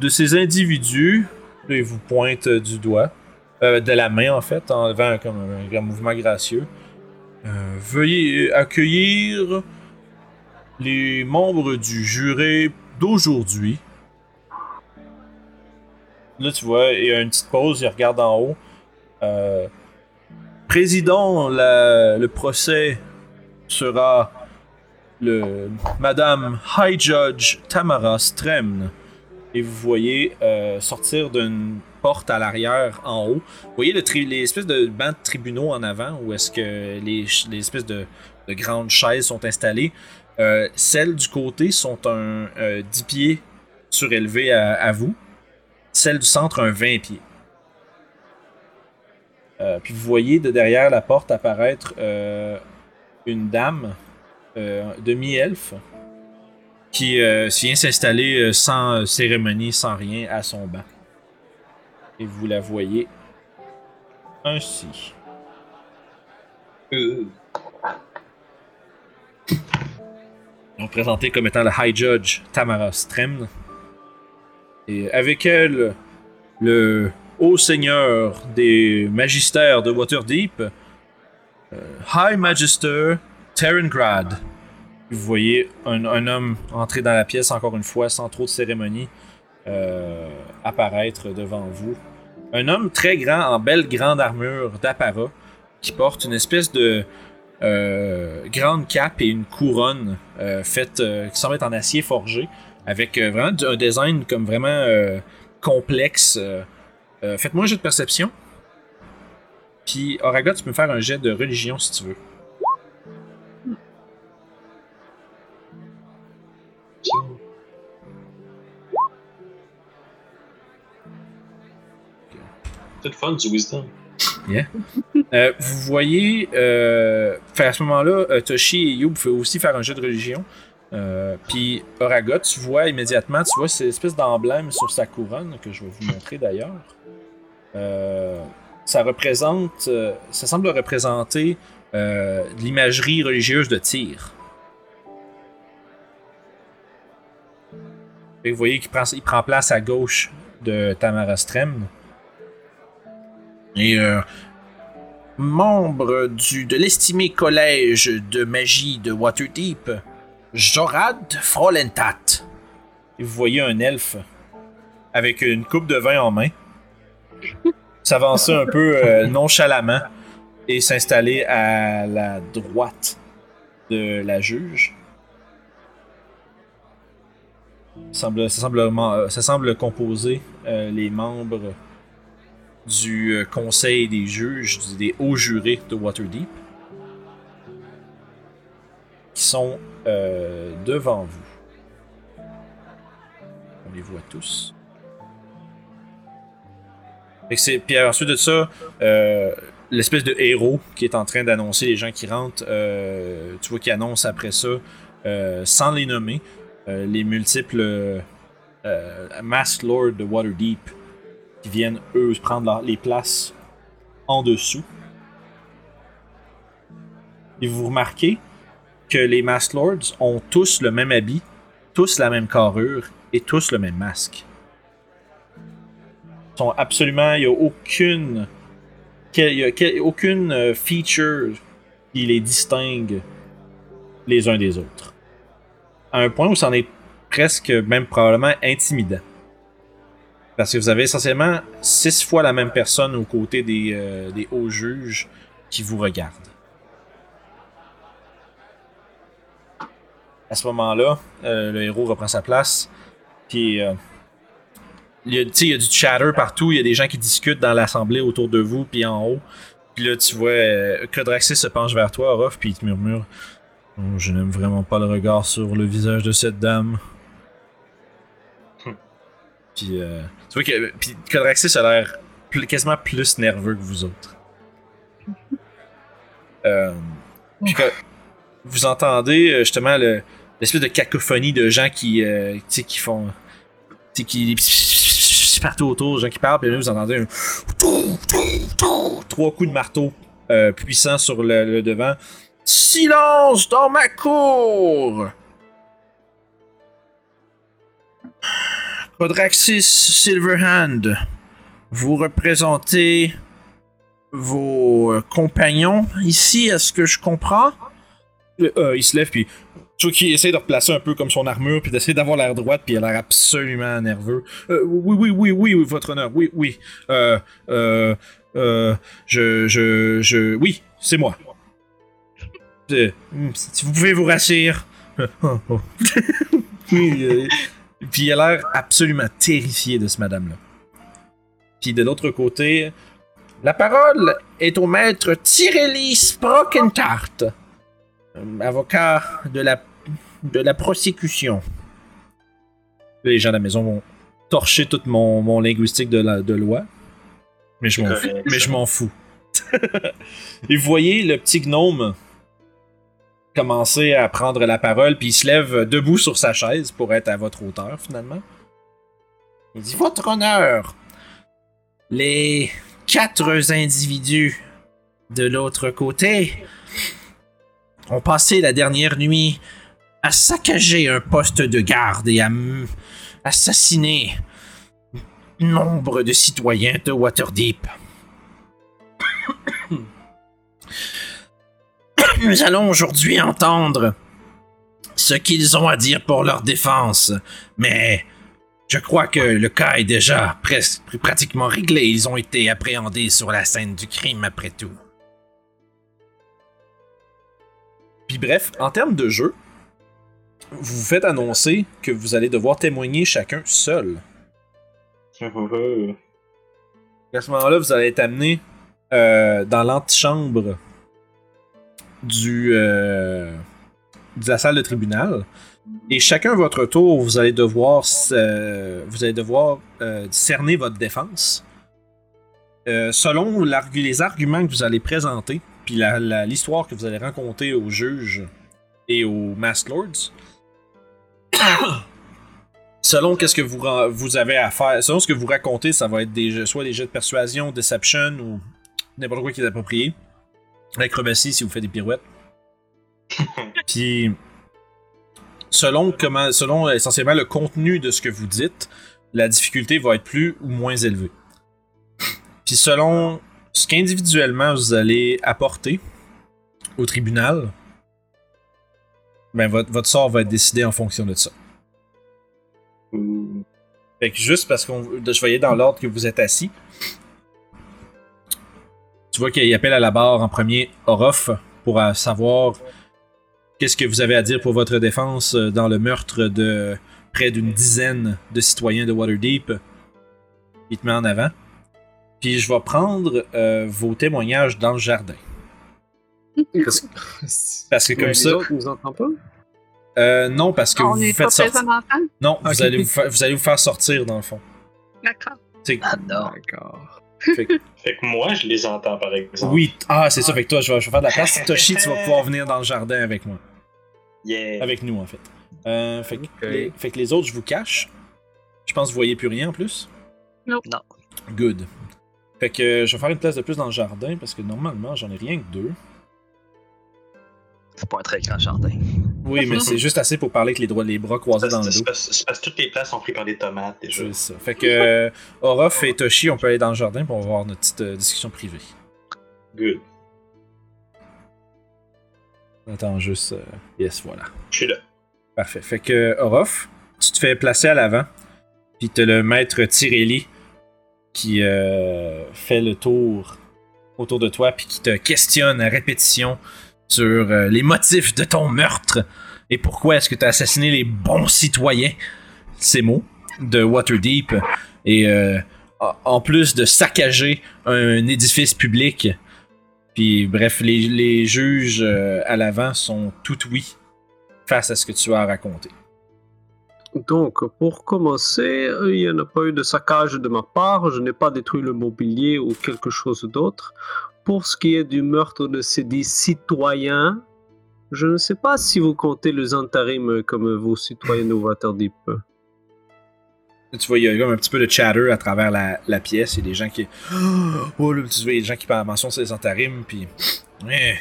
de ces individus et vous pointe du doigt euh, de la main en fait en levant comme un grand mouvement gracieux. Euh, veuillez accueillir les membres du jury d'aujourd'hui. Là tu vois il y a une petite pause il regarde en haut. Euh, président le procès sera le Madame High Judge Tamara Stremn. Et vous voyez euh, sortir d'une porte à l'arrière en haut. Vous voyez le tri- les espèces de bancs de tribunaux en avant où est-ce que les, les espèces de, de grandes chaises sont installées. Euh, celles du côté sont un euh, 10 pieds surélevé à, vous. Celle du centre, un 20 pieds. Euh, puis vous voyez de derrière la porte apparaître euh, une dame euh, demi-elfe qui euh, vient s'installer euh, sans cérémonie, sans rien à son banc. Et vous la voyez ainsi. Euh, Donc présenté comme étant le High Judge Tamara Stremn. Et avec elle, le au seigneur des magistères de Waterdeep, High Magister Terrangrad. Vous voyez un, homme entrer dans la pièce encore une fois sans trop de cérémonie, euh, apparaître devant vous. Un homme très grand en belle grande armure d'apparat qui porte une espèce de euh, grande cape et une couronne euh, faite qui semble être en acier forgé avec vraiment un design comme vraiment complexe. Faites-moi un jet de perception. Puis Oraga, tu peux me faire un jet de religion si tu veux. C'est fun du wisdom. Euh, vous voyez, euh, à ce moment-là, euh, Toshi et Yu pouvez aussi faire un jeu de religion. Puis Oraga, tu vois immédiatement, tu vois cette espèce d'emblème sur sa couronne que je vais vous montrer d'ailleurs. Ça représente, ça semble représenter l'imagerie religieuse de tir. Vous voyez qu'il prend, il prend place à gauche de Tamara Strem. Et euh, membre du, de l'estimé collège de magie de Waterdeep, Jorad Frolentat. Et vous voyez un elfe avec une coupe de vin en main [LAUGHS] s'avancer un peu euh, nonchalamment et s'installer à la droite de la juge. Ça semble, ça semble, euh, ça semble composer euh, les membres du euh, conseil des juges, des hauts jurés de Waterdeep, qui sont devant vous. On les voit tous. C'est- Puis ensuite de ça, l'espèce de héros qui est en train d'annoncer les gens qui rentrent, tu vois, qui annonce après ça, sans les nommer, les multiples euh, Mask Lord de Waterdeep qui viennent, eux, prendre les places en dessous. Et vous remarquez que les Mask Lords ont tous le même habit, tous la même carrure et tous le même masque. Ils sont absolument, il n'y a aucune, il y a aucune euh, feature qui les distingue les uns des autres. Un point où c'en est presque même probablement intimidant. Parce que vous avez essentiellement six fois la même personne aux côtés des, euh, hauts juges qui vous regardent. À ce moment-là, euh, le héros reprend sa place. Puis, euh, il y a, il y a du chatter partout. Il y a des gens qui discutent dans l'assemblée autour de vous, puis en haut. Puis là, tu vois, Codraxis se penche vers toi, Orof, puis il te murmure Je n'aime vraiment pas le regard sur le visage de cette dame. Puis, euh, tu vois que puis Codraxis a l'air quasiment plus nerveux que vous autres. [LAUGHS] Euh, puis vous entendez euh, justement le- l'espèce de cacophonie de gens qui, euh, qui font. Qui. partout autour, gens qui parlent, puis là vous entendez un. Trois coups de marteau euh, puissants sur le, le devant. Silence dans ma cour! Codraxis Silverhand, vous représentez vos euh, compagnons ici, est-ce que je comprends? Euh, euh, il se lève, puis qu'il essaie de replacer un peu comme son armure, puis d'essayer d'avoir l'air droite, puis il a l'air absolument nerveux. Oui, oui, oui, oui, oui, votre honneur, oui, oui. Euh, euh, euh, je, je, je, oui, c'est moi. Euh, si vous pouvez vous rassurer. Euh, euh, puis il a l'air absolument terrifié de ce madame-là. Puis de l'autre côté, la parole est au maître Tirelli Sprockentart, euh, avocat de la, de la prosécution. Les gens à la maison vont torcher toute mon, mon linguistique de, la, de loi. Mais je m'en fous. Correct, Mais je m'en fous. [LAUGHS] Et vous voyez le petit gnome commencer à prendre la parole, puis il se lève debout sur sa chaise pour être à votre hauteur, finalement. Il dit Votre honneur, les quatre individus de l'autre côté ont passé la dernière nuit à saccager un poste de garde et à assassiner nombre de citoyens de Waterdeep. Nous allons aujourd'hui entendre ce qu'ils ont à dire pour leur défense, mais je crois que le cas est déjà presque pratiquement réglé. Ils ont été appréhendés sur la scène du crime après tout. Puis bref, en termes de jeu, vous vous faites annoncer que vous allez devoir témoigner chacun seul. À ce moment-là, vous allez être amené euh, dans l'antichambre du, euh, de la salle de tribunal. Et chacun à votre tour, vous allez devoir, vous allez devoir euh, cerner votre défense. Euh, selon les arguments que vous allez présenter, puis l'histoire que vous allez raconter aux juges et aux Mask Lords, [COUGHS] selon qu'est-ce que vous, vous avez à faire, selon ce que vous racontez, ça va être des jeux- soit des jeux de persuasion, deception ou n'importe quoi qui est approprié. L'acrobatie si vous faites des pirouettes. [LAUGHS] Puis, selon, comment, selon essentiellement le contenu de ce que vous dites, la difficulté va être plus ou moins élevée. Puis, selon ce qu'individuellement vous allez apporter au tribunal, ben, votre, votre sort va être décidé en fonction de ça. Fait que juste parce qu'on je voyais dans l'ordre que vous êtes assis, tu vois qu'il appelle à la barre en premier Orof pour euh, savoir qu'est-ce que vous avez à dire pour votre défense euh, dans le meurtre de près d'une dizaine de citoyens de Waterdeep. Il te met en avant. Puis je vais prendre euh, vos témoignages dans le jardin. Parce, [LAUGHS] parce que comme les ça. autres nous entendent pas? Euh, non, parce que On vous faites sortir. Non, Ok. vous, allez vous, fa- vous allez vous faire sortir dans le fond. D'accord. Ah non. D'accord. [LAUGHS] Fait que moi, je les entends, par exemple. Oui, ah, c'est ça. Fait que toi, je vais, je vais faire de la place. [LAUGHS] Toshi, tu vas pouvoir venir dans le jardin avec moi. Yeah. Avec nous, en fait. Euh, fait, que les, fait que les autres, je vous cache. Je pense que vous voyez plus rien en plus. Non. Non. Good. Fait que euh, je vais faire une place de plus dans le jardin parce que normalement, j'en ai rien que deux. C'est pas un très grand jardin. Oui, mais c'est juste assez pour parler avec les, droits, les bras croisés dans le dos. parce c'est parce que toutes les places sont prises par des tomates déjà. C'est ça. Fait que euh, Orof et Toshi, on peut aller dans le jardin pour avoir notre petite euh, discussion privée. Good. On attend juste. euh, Yes, voilà. Je suis là. Parfait. Fait que Orof, tu te fais placer à l'avant. Puis t'as le maître Tirelli qui euh, fait le tour autour de toi puis qui te questionne à répétition sur euh, les motifs de ton meurtre et pourquoi est-ce que tu as assassiné les bons citoyens, ces mots, de Waterdeep. Et euh, en- plus de saccager un édifice public. Puis bref, les, juges euh, à l'avant sont tout oui face à ce que tu as raconté. Donc, pour commencer, il n'y a pas eu de saccage de ma part. Je n'ai pas détruit le mobilier ou quelque chose d'autre. Pour ce qui est du meurtre de ces dix citoyens, je ne sais pas si vous comptez les intérims comme vos citoyens de Waterdeep. Tu vois, il y a comme un petit peu de chatter à travers la, la pièce. Il y a des gens qui. [GASPS] Oh, là, tu vois, il y a des gens qui parlent mention sur les intérims, puis. Eh,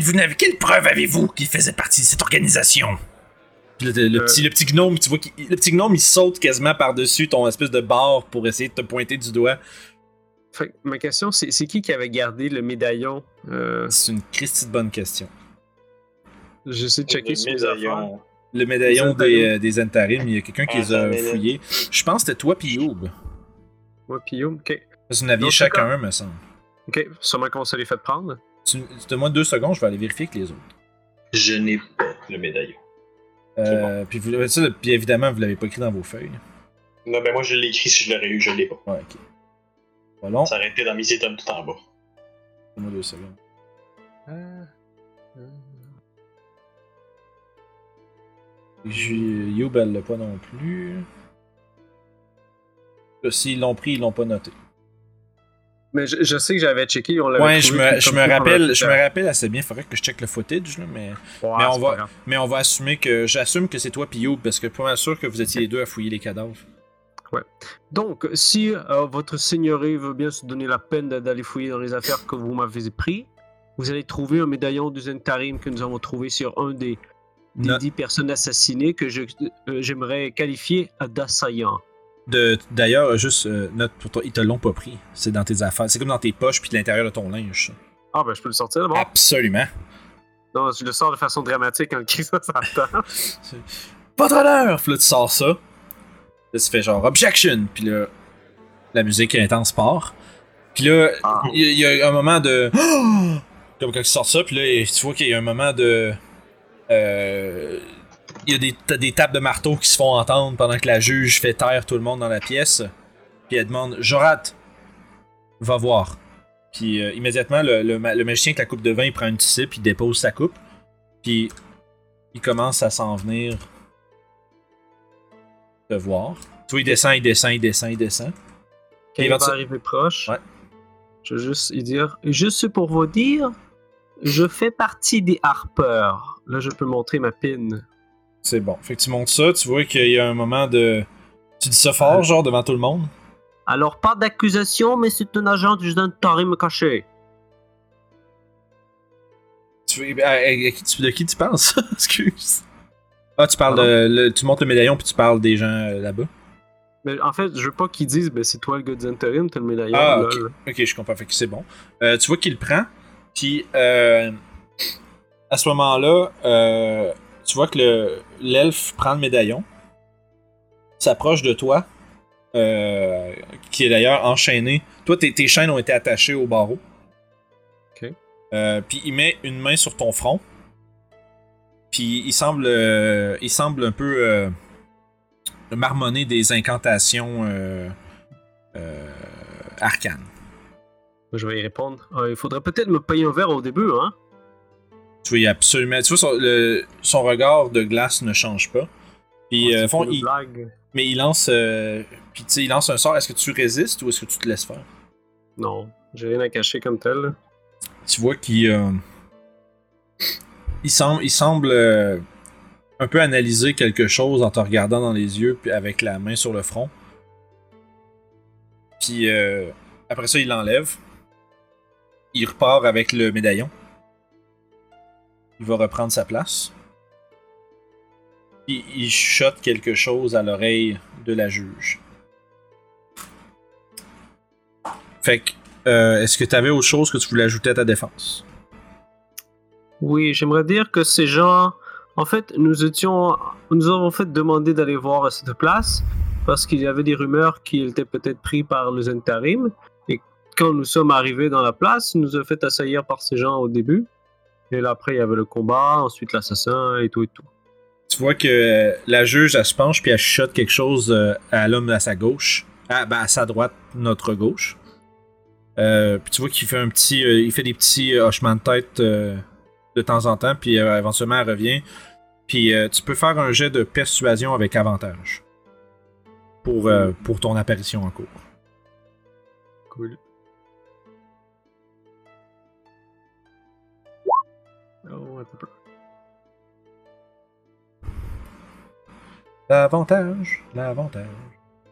vous n'avez quelle preuve avez-vous qu'il faisait partie de cette organisation? Puis le, le Euh. petit, le petit gnome, tu vois, le petit gnome, il saute quasiment par-dessus ton espèce de barre pour essayer de te pointer du doigt. Fait que ma question, c'est c'est qui qui avait gardé le médaillon Euh, C'est une Christie de bonne question. J'essaie de checker Le sur mes affaires. médaillon. Le médaillon Les des, euh, des intérims, il y a quelqu'un qui Ah, les a fouillés. Je pense que c'était toi puis Youb. Ouais, puis Youm, ok. Vous en aviez chacun un, me semble. Ok, sûrement qu'on se les fait prendre. Tu, Donne-moi deux secondes, je vais aller vérifier avec les autres. Je n'ai pas le médaillon. Euh, puis, vous, ça, puis évidemment, vous l'avez pas écrit dans vos feuilles. Non, mais moi je l'ai écrit si je l'aurais eu, je l'ai pas. Ouais, ok. Ça été dans mes items tout en bas. Donne-moi deux secondes. Ju- Youb, elle l'a pas non plus. Là, S'ils l'ont pris, ils l'ont pas noté. Mais je, je sais que j'avais checké, on l'avait Ouais, je me, je me rappelle, je me rappelle assez bien. Faudrait que je check le footage, là, mais, Ouais, mais on va- mais on va assumer que, j'assume que c'est toi puis Youb, parce que pas mal sûr que vous étiez les deux à fouiller les cadavres. Donc, si euh, votre seigneurie veut bien se donner la peine d'a- d'aller fouiller dans les affaires que vous m'avez pris, vous allez trouver un médaillon du Zentarim que nous avons trouvé sur un des, dix personnes assassinées que euh, j'aimerais qualifier d'assaillant. De, D'ailleurs, juste euh, note pour toi, ils te l'ont pas pris. C'est dans tes affaires. C'est comme dans tes poches puis l'intérieur de ton linge. Ah, ben, je peux le sortir d'abord. Absolument. Non, je le sors de façon dramatique en [LAUGHS] criant ça. Votre honneur! Puis là, tu sors ça. Là, tu fais genre objection. Puis là, la musique intense part. Puis là, Ah. il y, a un moment de. [GASPS] Comme quand tu sors ça, puis là, tu vois qu'il y a un moment de. Euh, Il y a des, des tapes de marteau qui se font entendre pendant que la juge fait taire tout le monde dans la pièce. Puis elle demande Jorat, va voir. Puis euh, immédiatement, le, le, le magicien avec la coupe de vin, il prend une petite sip, il dépose sa coupe. Puis il commence à s'en venir te voir. Tu vois, il descend, il descend, il descend, il descend. Quand il va arriver proche, Ouais. je vais juste lui dire Juste pour vous dire, je fais partie des harpeurs. Là, je peux montrer ma pin. C'est bon. Fait que tu montes ça, tu vois qu'il y a un moment de. Tu dis ça fort, genre, devant tout le monde. Alors, pas d'accusation, mais c'est un agent du d'un tarim caché. Tu, veux- à- à- à de qui tu penses? [LAUGHS] Excuse. Ah, tu parles de. le- tu montes le médaillon puis tu parles des gens euh, là-bas. Mais en fait, je veux pas qu'ils disent ben, c'est toi le gars du intérim, t'as le médaillon. Ah. Ok, je comprends. Fait que c'est bon. Euh, tu vois qu'il le prend. Puis, euh, à ce moment-là, tu vois que le- l'elfe prend le médaillon, s'approche de toi, qui est d'ailleurs enchaîné. Toi, tes, tes chaînes ont été attachées au barreau. Ok. Puis il met une main sur ton front. Puis il semble, euh, il semble un peu euh, marmonner des incantations euh, arcanes. Je vais y répondre. Il faudrait peut-être me payer un verre au début, hein? Tu vois, absolument. Tu vois, son, le- son regard de glace ne change pas. Puis, fond, une il- mais il lance, puis, tu sais, il lance un sort. Est-ce que tu résistes ou est-ce que tu te laisses faire? Non, j'ai rien à cacher comme tel. Tu vois qu'il il semble, il euh, un peu analyser quelque chose en te regardant dans les yeux, puis avec la main sur le front. Puis euh, après ça, il l'enlève. Il repart avec le médaillon. Il va reprendre sa place. Il chuchote quelque chose à l'oreille de la juge. Fait que, euh, est-ce que tu avais autre chose que tu voulais ajouter à ta défense? Oui, j'aimerais dire que ces gens, en fait, nous étions, nous avons fait demandé d'aller voir à cette place parce qu'il y avait des rumeurs qu'il était peut-être pris par les intérim. Et quand nous sommes arrivés dans la place, nous a fait assaillir par ces gens au début. Et là, après, il y avait le combat, ensuite l'assassin et tout et tout. Tu vois que euh, la juge, elle se penche puis elle chuchote quelque chose euh, à l'homme à sa gauche. Ah, ben, à sa droite, notre gauche. Euh, puis tu vois qu'il fait un petit. il fait des petits hochements de tête de temps en temps, puis euh, éventuellement elle revient. Puis euh, tu peux faire un jet de persuasion avec avantage. Pour, euh, pour ton apparition en cours. Cool. Oh, un peu. L'avantage, l'avantage.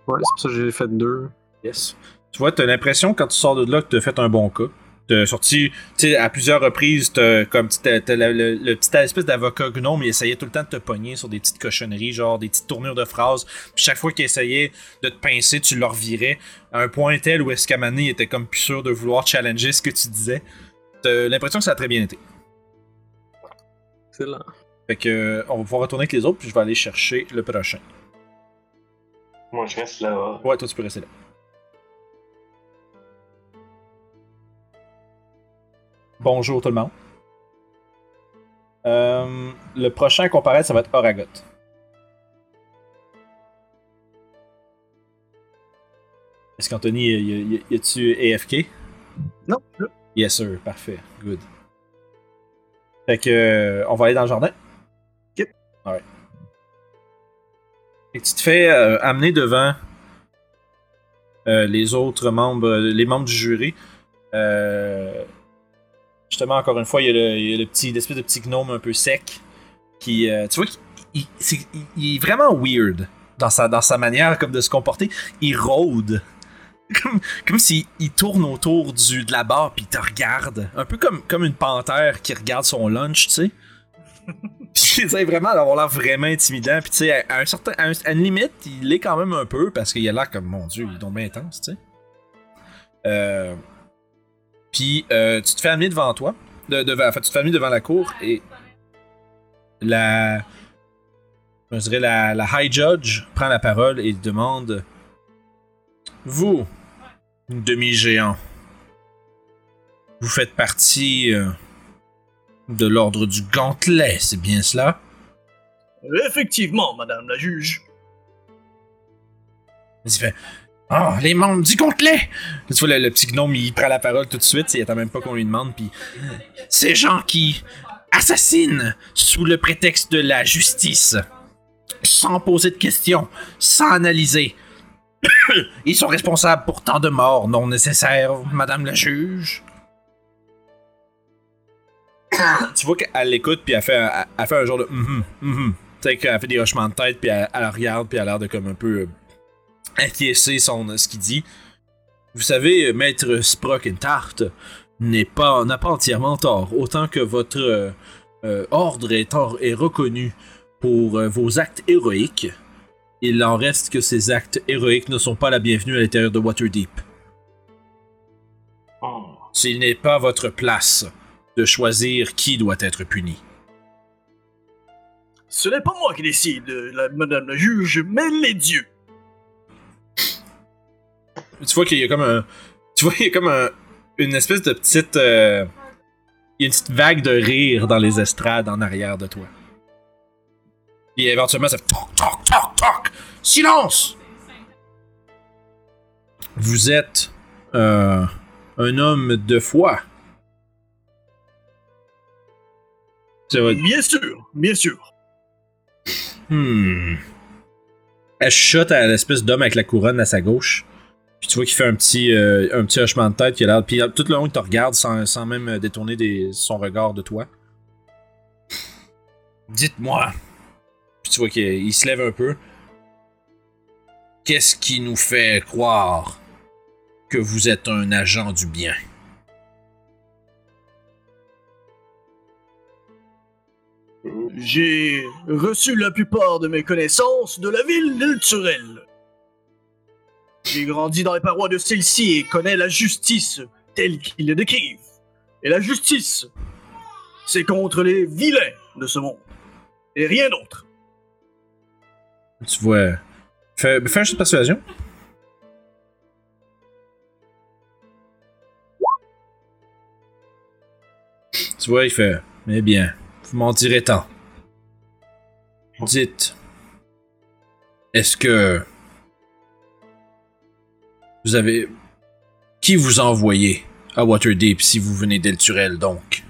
Ouais, c'est pour ça que j'ai fait deux. Yes. Tu vois, t'as l'impression quand tu sors de là que t'as fait un bon cas. T'as sorti, tu sais, à plusieurs reprises, t'as comme t'as, t'as le, le- le petit espèce d'avocat gnome, il essayait tout le temps de te pogner sur des petites cochonneries, genre des petites tournures de phrases. Puis chaque fois qu'il essayait de te pincer, tu le revirais à un point tel où il était comme plus sûr de vouloir challenger ce que tu disais. T'as l'impression que ça a très bien été. Excellent. Fait que, on va pouvoir retourner avec les autres, puis je vais aller chercher le prochain. Moi, je reste là. Ouais, toi, tu peux rester là. Bonjour tout le monde. Euh, le prochain à comparaître, ça va être Oragot. Est-ce qu'Anthony, y, y- y- y a-tu AFK? Non, Yes sir, parfait, good. Fait que, euh, on va aller dans le jardin? Ok. Alright. Et tu te fais euh, amener devant les autres membres, les membres du jury. Euh, justement, encore une fois, il y a le, il y a le petit, l'espèce de petit gnome un peu sec qui, euh, tu vois, il, il- il est vraiment weird dans sa, dans sa manière comme de se comporter. Il rôde. [LAUGHS] Comme, comme s'il il tourne autour du, de la barre puis il te regarde. Un peu comme, comme une panthère qui regarde son lunch, tu sais. [LAUGHS] Puis il vraiment d'avoir l'air vraiment intimidant. Puis, tu sais, à, un certain, à, un- à une limite, il l'est quand même un peu parce qu'il a l'air comme, mon dieu, il est donc bien intense, tu sais. Euh, puis, euh, tu te fais amener devant toi. De, devant, en fait, tu te fais amener devant la cour et la. Je dirais la, la High Judge prend la parole et demande Vous, demi-géant, vous faites partie euh, de l'ordre du gantelet, c'est bien cela? Effectivement, madame la juge. Oh, les membres du gantelet Tu vois, le, le petit gnome, il prend la parole tout de suite, il attend même pas qu'on lui demande, puis. Ces gens qui assassinent sous le prétexte de la justice, sans poser de questions, sans analyser. [COUGHS] Ils sont responsables pour tant de morts non nécessaires, madame la juge. [COUGHS] tu vois qu'elle l'écoute, puis elle fait, un, elle fait un genre de. Mhm, mhm. Tu sais, qu'elle fait des hochements de tête, puis elle, elle regarde, puis elle a l'air de comme un peu. euh, acquiescer son, ce qu'il dit. Vous savez, euh, maître Sprockentart n'est pas, n'a pas entièrement tort. Autant que votre euh, euh, ordre est, est reconnu pour euh, vos actes héroïques, il en reste que ces actes héroïques ne sont pas la bienvenue à l'intérieur de Waterdeep. Oh. S'il n'est pas votre place de choisir qui doit être puni. Ce n'est pas moi qui décide, la, madame la juge, mais les dieux. Tu vois qu'il y a comme un. Tu vois qu'il y a comme un, une espèce de petite. euh, il y a une petite vague de rire dans les estrades en arrière de toi. Puis éventuellement, ça fait toc, toc, toc, toc. Silence! Vous êtes euh, un homme de foi. Bien sûr, bien sûr. Hmm. Elle chuchote à l'espèce d'homme avec la couronne à sa gauche. Puis tu vois qu'il fait un petit, euh, un petit hochement de tête. Qui a l'air- Puis euh, tout le long, il te regarde sans, sans même euh, détourner des- son regard de toi. [LAUGHS] Dites-moi. Puis tu vois qu'il il se lève un peu. Qu'est-ce qui nous fait croire que vous êtes un agent du bien? J'ai reçu la plupart de mes connaissances de la ville d'Elturel. J'ai grandi dans les parois de celle-ci et connais la justice telle qu'ils le décrivent. Et la justice, c'est contre les vilains de ce monde. Et rien d'autre. Tu vois. Fais, fais un jeu de persuasion. Tu vois, il fait. Eh bien, vous m'en direz tant. Dites. Est-ce que. Vous avez. Qui vous a envoyé à Waterdeep si vous venez d'Elturel donc?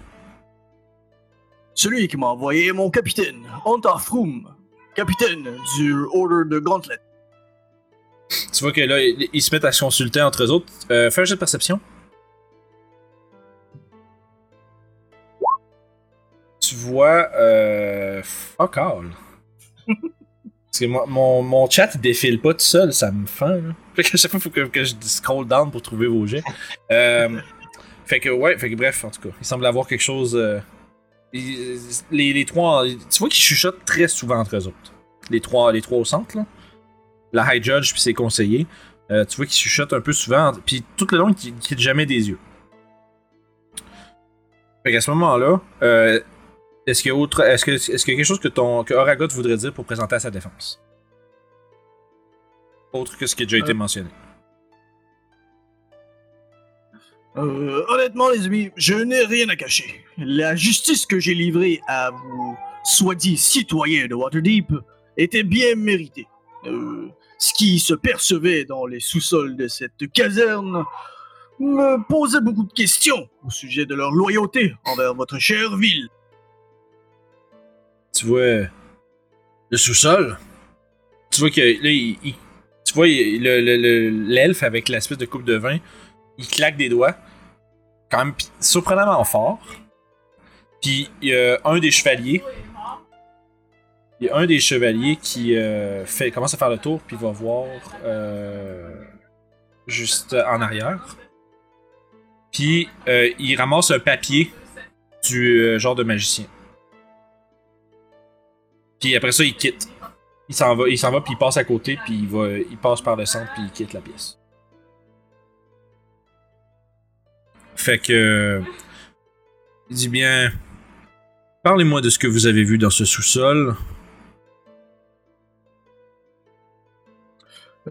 Celui qui m'a envoyé est mon capitaine, Antar Froom, capitaine du Order de Gauntlet. Tu vois que là, ils, ils se mettent à se consulter entre eux autres. Euh, fais un jeu de perception. Tu vois. Euh, fuck all. [LAUGHS] Que moi, mon, mon chat il défile pas tout seul, ça me fend. Fait qu'à chaque fois, il faut que, que je scroll down pour trouver vos jets. Euh, [LAUGHS] fait que, ouais, fait que bref, en tout cas, il semble avoir quelque chose. euh, ils- les, les trois. Tu vois qu'ils chuchotent très souvent entre eux autres. Les trois, les trois au centre, là la High Judge puis ses conseillers. Euh, tu vois qu'ils chuchotent un peu souvent, puis tout le long, ils ne quittent jamais des yeux. Fait qu'à ce moment-là, euh, est-ce qu'il y a autre, est-ce que, est-ce qu'il y a quelque chose que ton, que voudrait dire pour présenter à sa défense? Autre que ce qui a déjà été Euh. mentionné. Euh, honnêtement, les amis, je n'ai rien à cacher. La justice que j'ai livrée à vous, soi-dit citoyens de Waterdeep, était bien méritée. Euh, ce qui se percevait dans les sous-sols de cette caserne me posait beaucoup de questions au sujet de leur loyauté envers votre chère ville. Tu vois le sous-sol. Tu vois que là, il, il- tu vois le- le- le- l'elfe avec l'espèce de coupe de vin, il claque des doigts, quand même surprenamment fort. Puis il y a un des chevaliers, il y a un des chevaliers qui euh, fait commence à faire le tour puis va voir euh, juste en arrière. Puis euh, il ramasse un papier du genre de magicien. Puis après ça, il quitte. Il s'en va, il s'en va, puis il passe à côté, puis il va, il passe par le centre, puis il quitte la pièce. Fait que, il dit bien, parlez-moi de ce que vous avez vu dans ce sous-sol.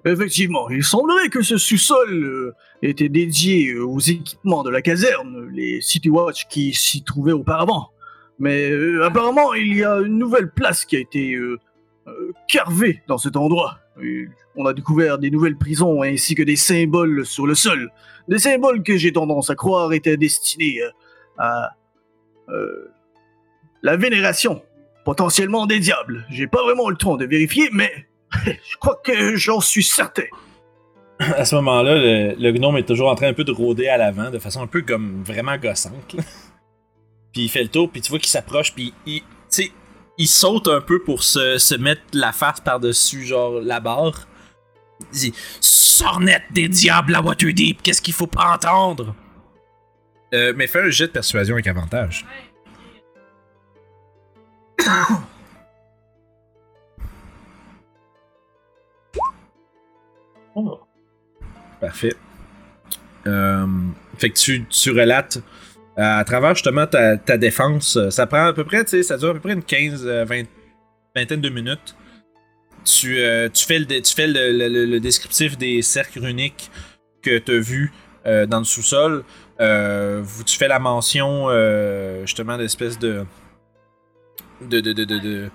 Effectivement, il semblerait que ce sous-sol euh, était dédié euh, aux équipements de la caserne, les City Watch qui s'y trouvaient auparavant. Mais euh, apparemment, il y a une nouvelle place qui a été euh, euh, carvée dans cet endroit. On a découvert des nouvelles prisons ainsi que des symboles sur le sol. Des symboles que j'ai tendance à croire étaient destinés à la vénération, potentiellement des diables. J'ai pas vraiment le temps de vérifier, mais [LAUGHS] je crois que j'en suis certain. À ce moment-là, le, le gnome est toujours en train un peu de rôder à l'avant, de façon un peu comme vraiment gossante. Puis il fait le tour, puis tu vois qu'il s'approche, puis il, tu sais, il saute un peu pour se, se mettre la face par-dessus, genre, la barre. Il dit Sornette des diables à Waterdeep, qu'est-ce qu'il faut pas entendre? Euh, Mais fais un jet de persuasion avec avantage. Parfait. Euh, fait que tu, tu relates euh, à travers justement ta, défense. euh, Ça prend à peu près, tu sais, ça dure à peu près une 15, euh, 20, vingtaine de minutes. Tu, euh, fais, le, tu fais le, le- descriptif des cercles runiques que tu as vus euh, dans le sous-sol. Euh, tu fais la mention euh, justement d'espèce de de, de, de,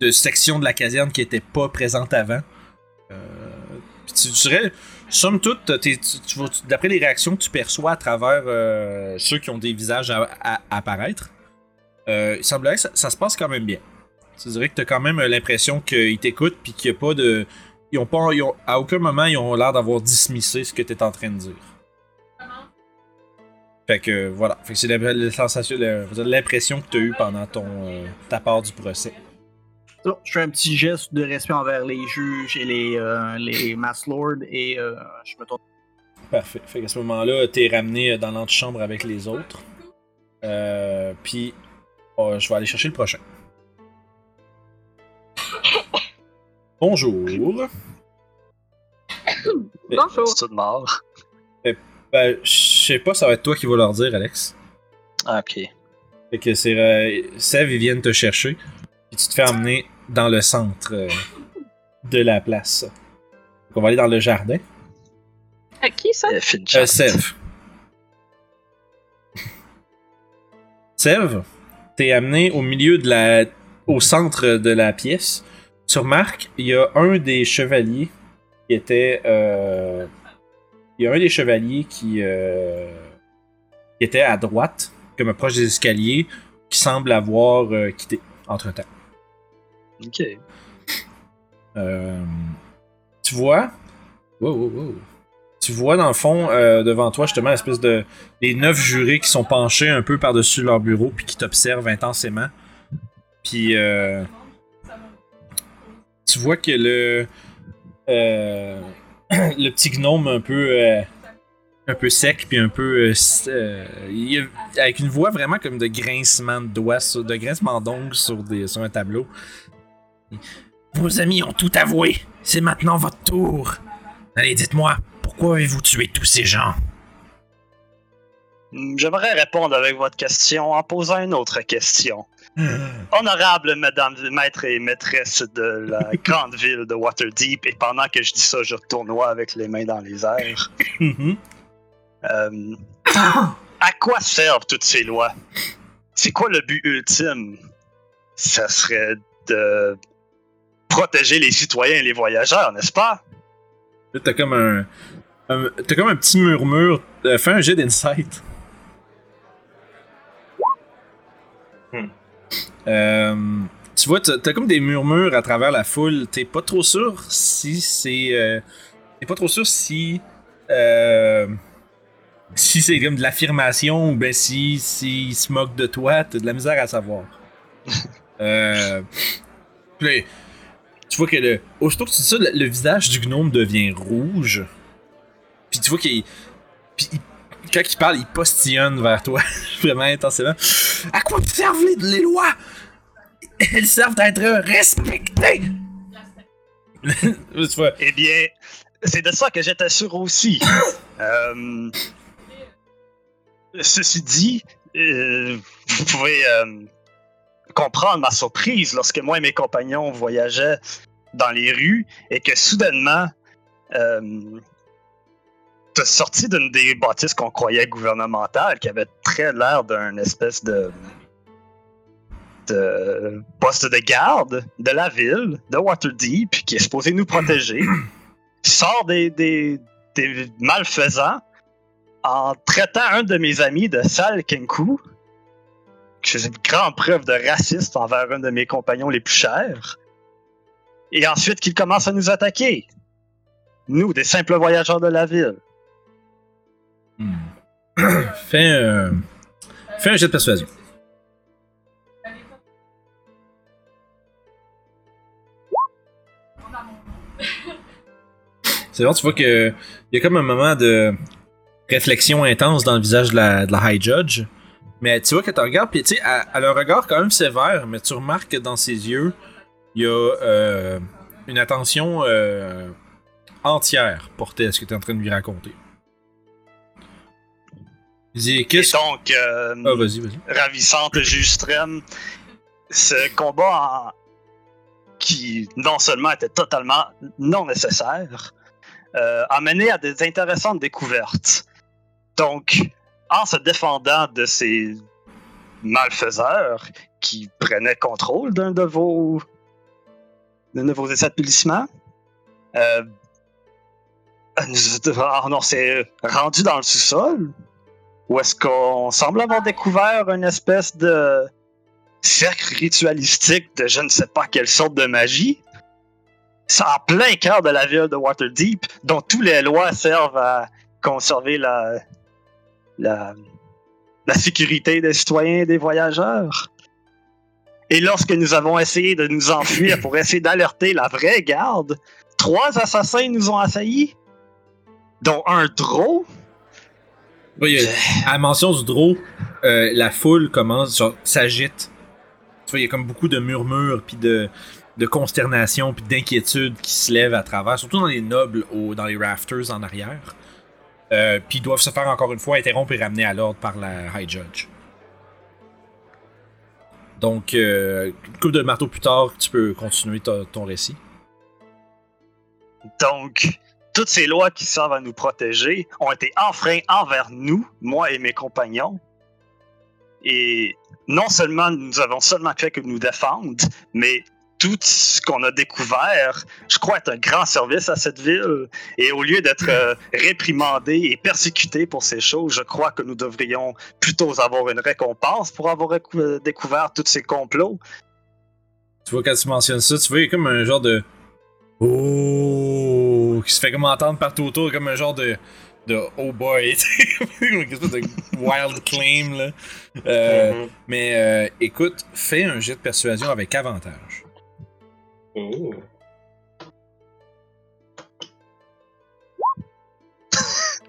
de, section de la caserne qui était pas présente avant. Euh, puis tu dirais, somme toute, tu- tu tu- d'après les réactions que tu perçois à travers euh, ceux qui ont des visages à, à- à apparaître, euh, il semblerait que ça, ça se passe quand même bien. Tu dirais que t'as quand même l'impression qu'ils t'écoutent puis qu'il n'y a pas de. Ils ont pas. ils ont- à aucun moment, ils ont l'air d'avoir dismissé ce que t'es en train de dire. Fait que voilà. Fait que c'est l'impression que t'as eue pendant ton euh, ta part du procès. Donc, je fais un petit geste de respect envers les juges et les, euh, les Mass Lords et euh, je me tourne. Parfait. Fait qu'à ce moment-là, t'es ramené dans l'antichambre avec les autres. Euh, puis, oh, je vais aller chercher le prochain. [COUGHS] Bonjour. [COUGHS] Bonjour. C'est tout mort. Ben, je sais pas, ça va être toi qui vas leur dire, Alex. Ah, ok. Fait que c'est euh, Sev, ils viennent te chercher. Puis tu te fais emmener dans le centre euh, de la place. Donc on va aller dans le jardin. À qui ça? Euh, Finch. Euh, Sev. Sev, t'es amené au milieu de la. au centre de la pièce. Tu remarques, il y a un des chevaliers qui était. euh, il y a un des chevaliers qui. euh, qui était à droite, comme proche des escaliers, qui semble avoir euh, quitté entre temps. Ok. Euh, tu vois? Tu vois dans le fond, euh, devant toi, justement, l'espèce de. Les neuf jurés qui sont penchés un peu par-dessus leur bureau, puis qui t'observent intensément. Puis. euh, tu vois que le. [CLEARS THROAT] le petit gnome un peu. un peu sec, puis un peu. avec une voix vraiment comme de grincement de de grincement d'ongles sur, sur un tableau. Vos amis ont tout avoué. C'est maintenant votre tour. Allez, dites-moi, pourquoi avez-vous tué tous ces gens? Hmm, J'aimerais répondre avec votre question en posant une autre question. Honorable mesdames, maîtres et maîtresses de la [LAUGHS] grande ville de Waterdeep, et pendant que je dis ça, je tournoie avec les mains dans les airs. Mhm. Euh, [COUGHS] à quoi servent toutes ces lois? C'est quoi le but ultime? Ça serait de protéger les citoyens et les voyageurs, n'est-ce pas? Là, t'as comme un. un- t'as comme un petit murmure. Euh, fais un jet d'insight. Hmm. Euh, tu vois, t'as t'as comme des murmures à travers la foule. T'es pas trop sûr si c'est. euh, T'es pas trop sûr si. euh, si c'est comme de l'affirmation ou ben si, si il se moque de toi. T'as de la misère à savoir. [LAUGHS] euh, puis tu vois que le, aussitôt que tu dis ça, le, le visage du gnome devient rouge. Puis tu vois qu'il. Puis il- quand il parle, il postillonne vers toi, [LAUGHS] vraiment intensément. À quoi servent les, les lois? Elles servent à être respectées. [LAUGHS] tu vois, Eh bien, c'est de ça que j'étais sûr aussi. [LAUGHS] Euh, ceci dit, euh, vous pouvez euh, comprendre ma surprise lorsque moi et mes compagnons voyageaient dans les rues et que soudainement, euh, t'as sorti d'une des bâtisses qu'on croyait gouvernementales, qui avait très l'air d'un espèce de, de poste de garde de la ville, de Waterdeep, qui est supposé nous protéger, [CLEARS THROAT] sort des, des, des malfaisants en traitant un de mes amis de sale Kenku, c'est une grande preuve de racisme envers un de mes compagnons les plus chers, et ensuite qu'il commence à nous attaquer. Nous, des simples voyageurs de la ville. Hmm. [CLEARS THROAT] fais, un... fais un jet de persuasion. C'est bon, tu vois que il y a comme un moment de réflexion intense dans le visage de la High Judge. Mais tu vois que tu regardes, puis tu sais, elle, a un regard quand même sévère, mais tu remarques que dans ses yeux, il y a euh, une attention euh, entière portée à ce que tu es en train de lui raconter. Et donc, euh, Ah, vas-y, ravissante ce combat en- qui non seulement était totalement non nécessaire, euh, a mené à des intéressantes découvertes. Donc, en se défendant de ces malfaiseurs qui prenaient contrôle d'un de vos d'un de vos établissements, euh, nous- on s'est rendu dans le sous-sol où est-ce qu'on semble avoir découvert une espèce de cercle ritualistique de je ne sais pas quelle sorte de magie. C'est en plein cœur de la ville de Waterdeep, dont toutes les lois servent à conserver la, la, la sécurité des citoyens et des voyageurs. Et lorsque nous avons essayé de nous enfuir pour essayer d'alerter la vraie garde, trois assassins nous ont assaillis, dont un drôle. Oui, y a- à la mention du draw, euh, la foule commence, s'agite. Tu vois, il y a comme beaucoup de murmures, puis de, de consternation, puis d'inquiétude qui se lèvent à travers, surtout dans les nobles, au, dans les rafters en arrière. Euh, puis doivent se faire encore une fois interrompre et ramener à l'ordre par la High Judge. Donc, euh, une couple de marteaux plus tard, tu peux continuer ta- ton récit. Donc, toutes ces lois qui servent à nous protéger ont été enfreintes envers nous, moi et mes compagnons. Et non seulement nous avons seulement fait que nous défendre, mais tout ce qu'on a découvert, je crois, est un grand service à cette ville. Et au lieu d'être euh, réprimandés et persécutés pour ces choses, je crois que nous devrions plutôt avoir une récompense pour avoir euh, découvert tous ces complots. Tu vois, quand tu mentionnes ça, tu vois, il y a comme un genre de. Oh! qui se fait comme entendre partout autour, comme un genre de. de oh boy! [LAUGHS] une espèce de wild claim, là. Euh, Mhm. Mais euh, écoute, fais un jet de persuasion avec avantage. Ouh.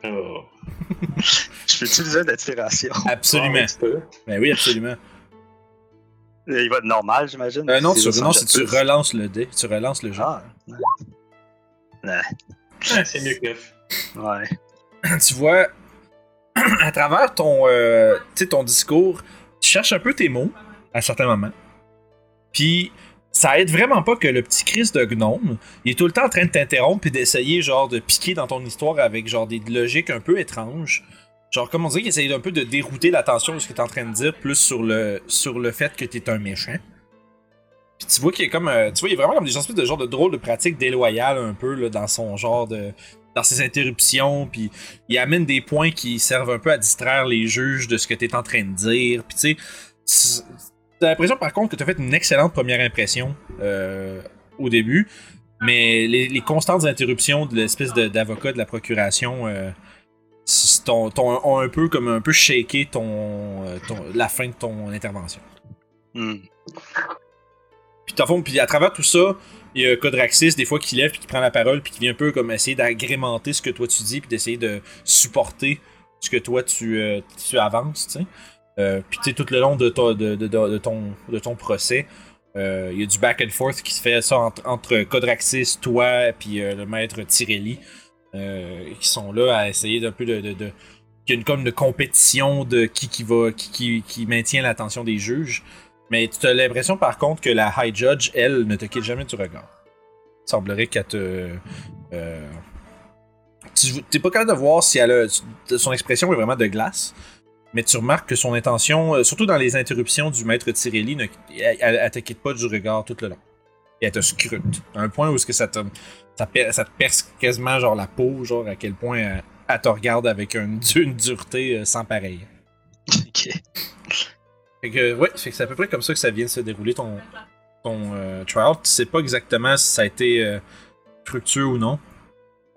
Oh. [LAUGHS] [LAUGHS] Je peux utiliser d'inspiration. Absolument. Ah. Ben oui, absolument. Il va être normal, j'imagine. Euh, non, C'est tu, non si tu relances le dé, tu relances le jeu. Ah, Ah, c'est mieux que neuf. ouais. [LAUGHS] tu vois, [CLEARS THROAT] à travers ton, euh, ton discours, tu cherches un peu tes mots à certains moments. Puis, ça aide vraiment pas que le petit Chris de gnome, il est tout le temps en train de t'interrompre et d'essayer, genre, de piquer dans ton histoire avec, genre, des logiques un peu étranges. Genre, comme on dirait qu'il essaye un peu de dérouter l'attention de ce que t'es en train de dire, plus sur le, sur le fait que t'es un méchant. Puis tu vois qu'il a comme, euh, tu vois, il a vraiment comme des espèces de genre de drôle de pratique déloyale un peu, là, dans son genre de, dans ses interruptions, puis il amène des points qui servent un peu à distraire les juges de ce que tu es en train de dire. Puis tu sais, t'as l'impression par contre que tu as fait une excellente première impression euh, au début, mais les, les constantes interruptions de l'espèce d'avocat de la procuration euh, ont un peu comme un peu shaké ton, euh, ton- la fin de ton intervention. Hmm. Puis, fond, puis à travers tout ça, il y a Codraxis, des fois, qui lève, puis qui prend la parole, puis qui vient un peu comme essayer d'agrémenter ce que toi tu dis, puis d'essayer de supporter ce que toi tu, euh, tu avances, tu sais. Euh, puis, tu sais, tout le long de, ton- de, ton, de ton procès, Euh, Il y a du back and forth qui se fait ça entre, Codraxis, toi, puis euh, le maître Tirelli, qui sont là à essayer d'un peu de, de, y a une comme de compétition de qui qui va qui, qui, qui maintient l'attention des juges. Mais tu as l'impression par contre que la High Judge, elle, ne te quitte jamais du regard. Il semblerait qu'elle te. tu t'es pas capable de voir si elle a. Son expression est vraiment de glace. Mais tu remarques que son intention, euh, surtout dans les interruptions du maître Tirelli, ne, elle, elle- elle te quitte pas du regard tout le long. Et elle te scrute. À un point où est-ce que ça te, ça, te perce quasiment genre la peau, genre à quel point elle, elle te regarde avec une, [LAUGHS] une dureté euh, sans pareil. Ok. Fait que, ouais, fait que c'est à peu près comme ça que ça vient de se dérouler ton, ton euh, trial. Tu sais pas exactement si ça a été euh, fructueux ou non,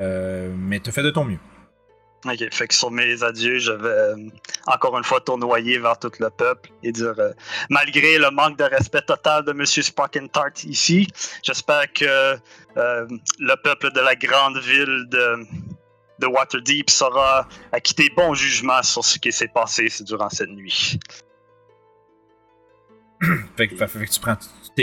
euh, mais t'as fait de ton mieux. Ok, fait que sur mes adieux, je vais euh, encore une fois tournoyer vers tout le peuple et dire euh, malgré le manque de respect total de Monsieur Tart ici, j'espère que euh, le peuple de la grande ville de, de Waterdeep saura acquitter bon jugement sur ce qui s'est passé durant cette nuit. [COUGHS] Fait que, fait que tu prends,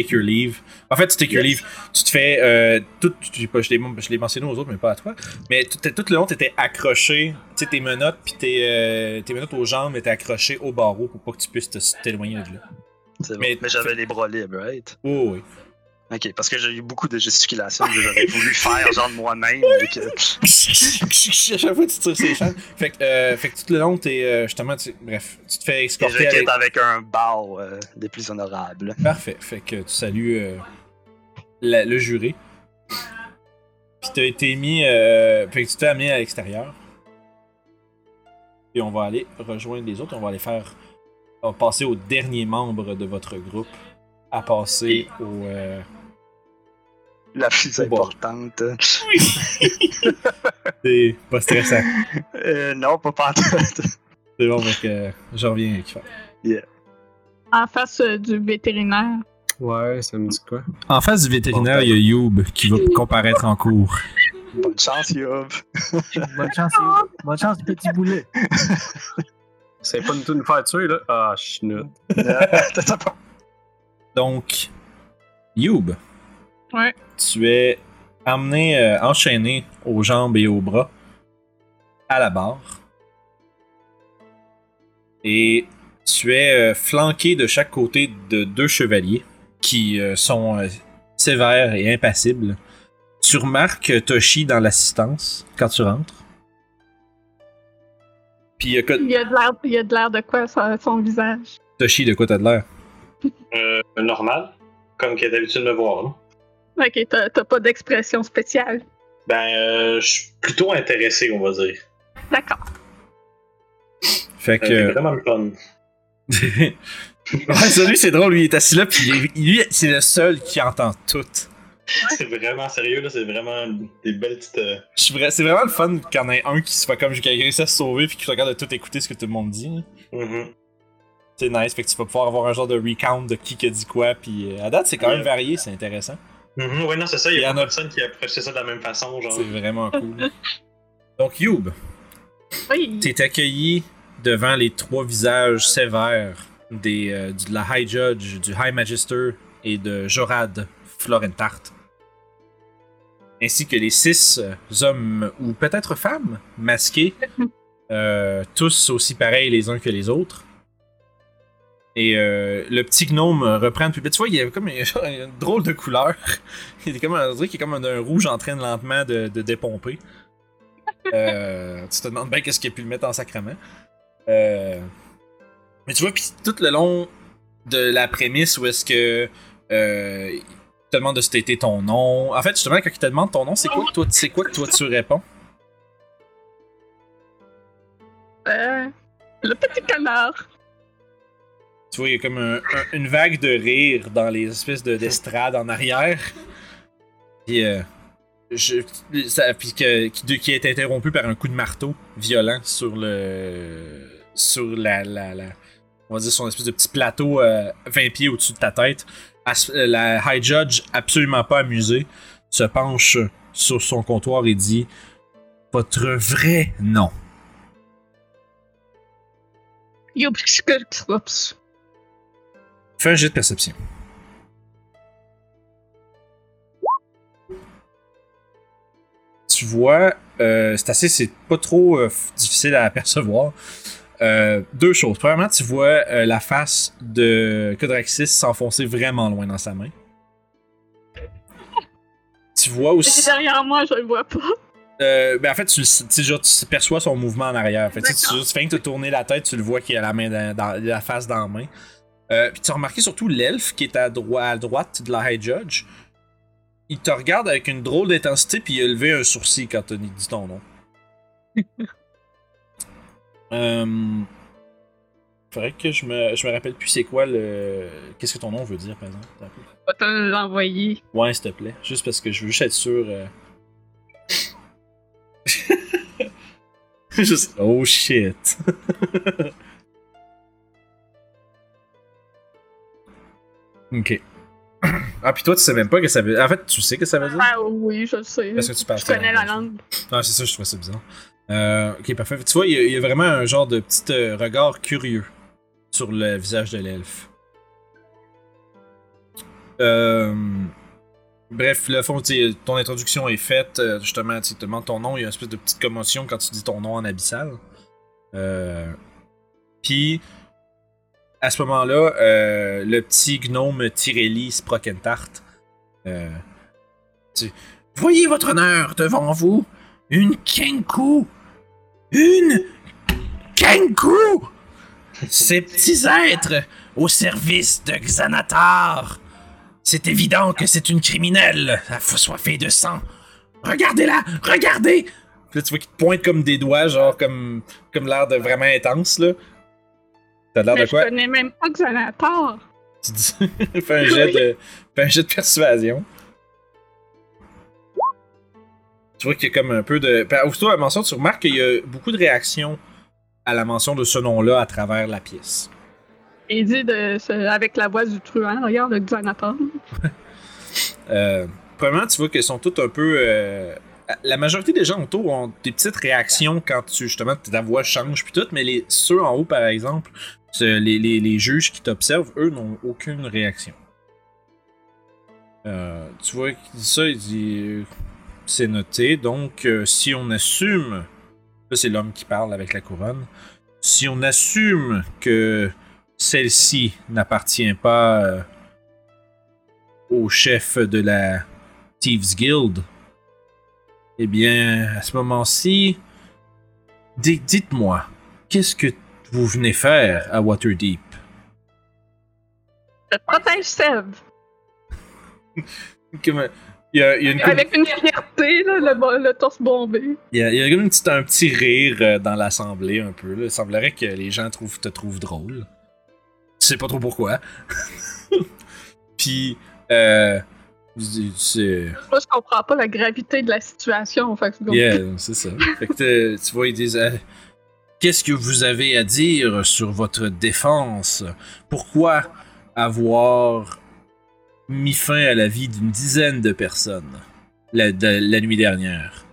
take your leave. En fait, tu take your leave, tu te fais. Euh, tout, j'ai pas- je l'ai je mentionné aux autres, mais pas à toi. Mais tout, tout le long, t'étais accroché. Tu sais, tes menottes, puis tes, euh, tes menottes aux jambes étaient accrochées au barreau pour pas que tu puisses t'éloigner de là. Bon. Mais- Mais, j'avais les bras libres, right? Oh, oui. Ok, parce que j'ai eu beaucoup de gesticulations que j'aurais voulu faire genre de moi-même. que- à [LAUGHS] chaque fois, tu tires ses chaînes. Fait que, euh, fait que tout le long, t'es. euh, justement, tu, bref, tu te fais Et escorter je avec. avec un bow euh, des plus honorables. Parfait. Fait que tu salues euh, la- le jury. Puis t'as été mis. fait que tu t'es amené à l'extérieur. Et on va aller rejoindre les autres. On va aller faire. On va passer au dernier membre de votre groupe. À passer au. Euh, La plus importante. [LAUGHS] C'est pas stressant. Euh, non, pas pas C'est bon, mec. euh, je reviens avec ça. En face euh, du vétérinaire. Ouais, ça me dit quoi? En face du vétérinaire, il y a Youb qui va comparaître en cours. Bonne chance, Yob. [LAUGHS] Bonne chance, bonne chance, petit boulet. C'est pas tout nous faire tuer, là. Ah, chenoute. T'as pas- Donc, Youb. Ouais. Tu es amené, euh, enchaîné aux jambes et aux bras à la barre. Et tu es euh, flanqué de chaque côté de deux chevaliers qui euh, sont euh, sévères et impassibles. Tu remarques Toshi dans l'assistance quand tu rentres. Puis que- Il y a de l'air, il y a de l'air de quoi sur son visage? Toshi, de quoi t'as de l'air? Euh, normal, comme qu'il a d'habitude de me voir. Là. Ok, t'as t'as pas d'expression spéciale. Ben, euh, je suis plutôt intéressé, on va dire. D'accord. Fait Euh, que. C'est vraiment le fun. [LAUGHS] ouais, ça, lui, c'est drôle, lui, il est assis là, puis lui, c'est le seul qui entend tout. C'est vraiment sérieux, là. C'est vraiment des belles petites. euh, Je suis vrai- C'est vraiment le fun qu'il y en ait un qui se fait comme a réussi à se sauver, puis qui regarde de tout écouter ce que tout le monde dit. là. mhm. C'est nice, fait que tu vas pouvoir avoir un genre de recount de qui a dit quoi, puis euh, à date, c'est quand même varié, c'est intéressant. Mhm, ouais, non, c'est ça. Il y a a- personne qui a approché ça de la même façon. Genre. C'est vraiment cool. [LAUGHS] Donc, Youb, Oui. t'es accueilli devant les trois visages sévères des, euh, du- de la High Judge, du High Magister et de Jorad Florentart. Ainsi que les six euh, hommes, ou peut-être femmes, masqués, [LAUGHS] euh, tous aussi pareils les uns que les autres. Et euh, le petit gnome reprend depuis. Tu vois, il y avait comme [LAUGHS] une, drôle de couleur. Il est comme, est comme un, rouge en train de lentement de, de dépomper. Euh, [LAUGHS] tu te demandes bien qu'est-ce qu'il a pu le mettre en sacrement. Euh, mais tu vois, puis tout le long de la prémisse où est-ce que euh, il te demande de stater ton nom. En fait, justement, quand il te demande ton nom, c'est quoi toi, c'est quoi que toi tu réponds? Euh, le petit canard. Tu vois, il y a comme un- un- une vague de rire dans les espèces de d'estrade en arrière. Puis, euh, ça, puis que, qui, est interrompu par un coup de marteau violent sur le. sur la. on va dire son espèce de petit plateau euh, 20 pieds au-dessus de ta tête. As- euh, la High Judge, absolument pas amusée, se penche sur son comptoir et dit Votre vrai nom. Yo, oups. Fais un jet de perception. Tu vois, euh, c'est assez, c'est pas trop euh, difficile à percevoir. Euh, deux choses. Premièrement, tu vois euh, la face de Codraxis s'enfoncer vraiment loin dans sa main. Tu vois aussi. C'est derrière moi, je le vois pas. Ben en fait, tu, tu, perçois son mouvement en arrière. Tu, fais que te tourner la tête, tu le vois qu'il a la main la face dans la main. Euh, puis tu as remarqué surtout l'elfe qui est à, droi- à droite de la High Judge. Il te regarde avec une drôle d'intensité, puis il a levé un sourcil quand tu dit ton nom. [LAUGHS] euh, faudrait que je me, je me rappelle plus c'est quoi le. Qu'est-ce que ton nom veut dire, par exemple? Vais te l'envoyer. Ouais, s'il te plaît. Juste parce que je veux juste être sûr. euh. [LAUGHS] Juste- Oh shit. [LAUGHS] ok. Ah, puis toi, tu sais même pas que ça veut. En fait, tu sais que ça veut dire? Ah oui, je le sais. Parce que tu parles Je connais la langue. Ah, c'est ça, je trouve ça bizarre. Euh, ok, parfait. Tu vois, il y, a- il y a vraiment un genre de petit euh, regard curieux sur le visage de l'elfe. Euh, bref, le fond, ton introduction est faite. justement, tu te demandes ton nom. Il y a une espèce de petite commotion quand tu dis ton nom en abyssal. Puis, à ce moment-là, euh, le petit gnome Tirelli Sprokentart. Euh, Voyez votre honneur devant vous une Kenku! Une Kenku! Ces petits êtres au service de Xanatar! C'est évident que c'est une criminelle, assoiffée de sang. Regardez-la! Regardez! Là, tu vois qu'il te pointe comme des doigts, genre comme, comme l'air de vraiment intense, là. T'as l'air je connais même pas Xanatar. Tu dis... [LAUGHS] fais, un jet de... fais un jet de persuasion. Tu vois qu'il y a comme un peu de. Ben, Aussitôt à la mention, tu remarques qu'il y a beaucoup de réactions à la mention de ce nom-là à travers la pièce. Il dit de, ce- avec la voix du truand, regarde le Xanatar. [LAUGHS] Euh, premièrement, tu vois qu'elles sont toutes un peu. euh, La majorité des gens autour ont des petites réactions quand tu justement ta voix change puis tout, mais les ceux en haut, par exemple, les, juges qui t'observent, eux, n'ont aucune réaction. Euh, tu vois qu'il dit ça, il dit euh, c'est noté. Donc, euh, si on assume, là c'est l'homme qui parle avec la couronne, si on assume que celle-ci n'appartient pas au chef de la Thieves Guild, eh bien, à ce moment-ci, di- dites-moi, qu'est-ce que vous venez faire à Waterdeep? Je protège Seb. [LAUGHS] Comme, Il y a, il y a une Avec une fierté, là, le, torse bombé. il y a- il y a comme une petite- un petit rire euh, dans l'assemblée un peu. Là. Il semblerait que les gens trouvent, te trouvent drôle. Je sais pas trop pourquoi. [LAUGHS] Puis, euh, c'est... Moi, je comprends pas la gravité de la situation. Fait que Yeah, c'est ça. Fait que t'es- tu vois, ils disent euh, Qu'est-ce que vous avez à dire sur votre défense? Pourquoi avoir mis fin à la vie d'une dizaine de personnes la, de- la nuit dernière?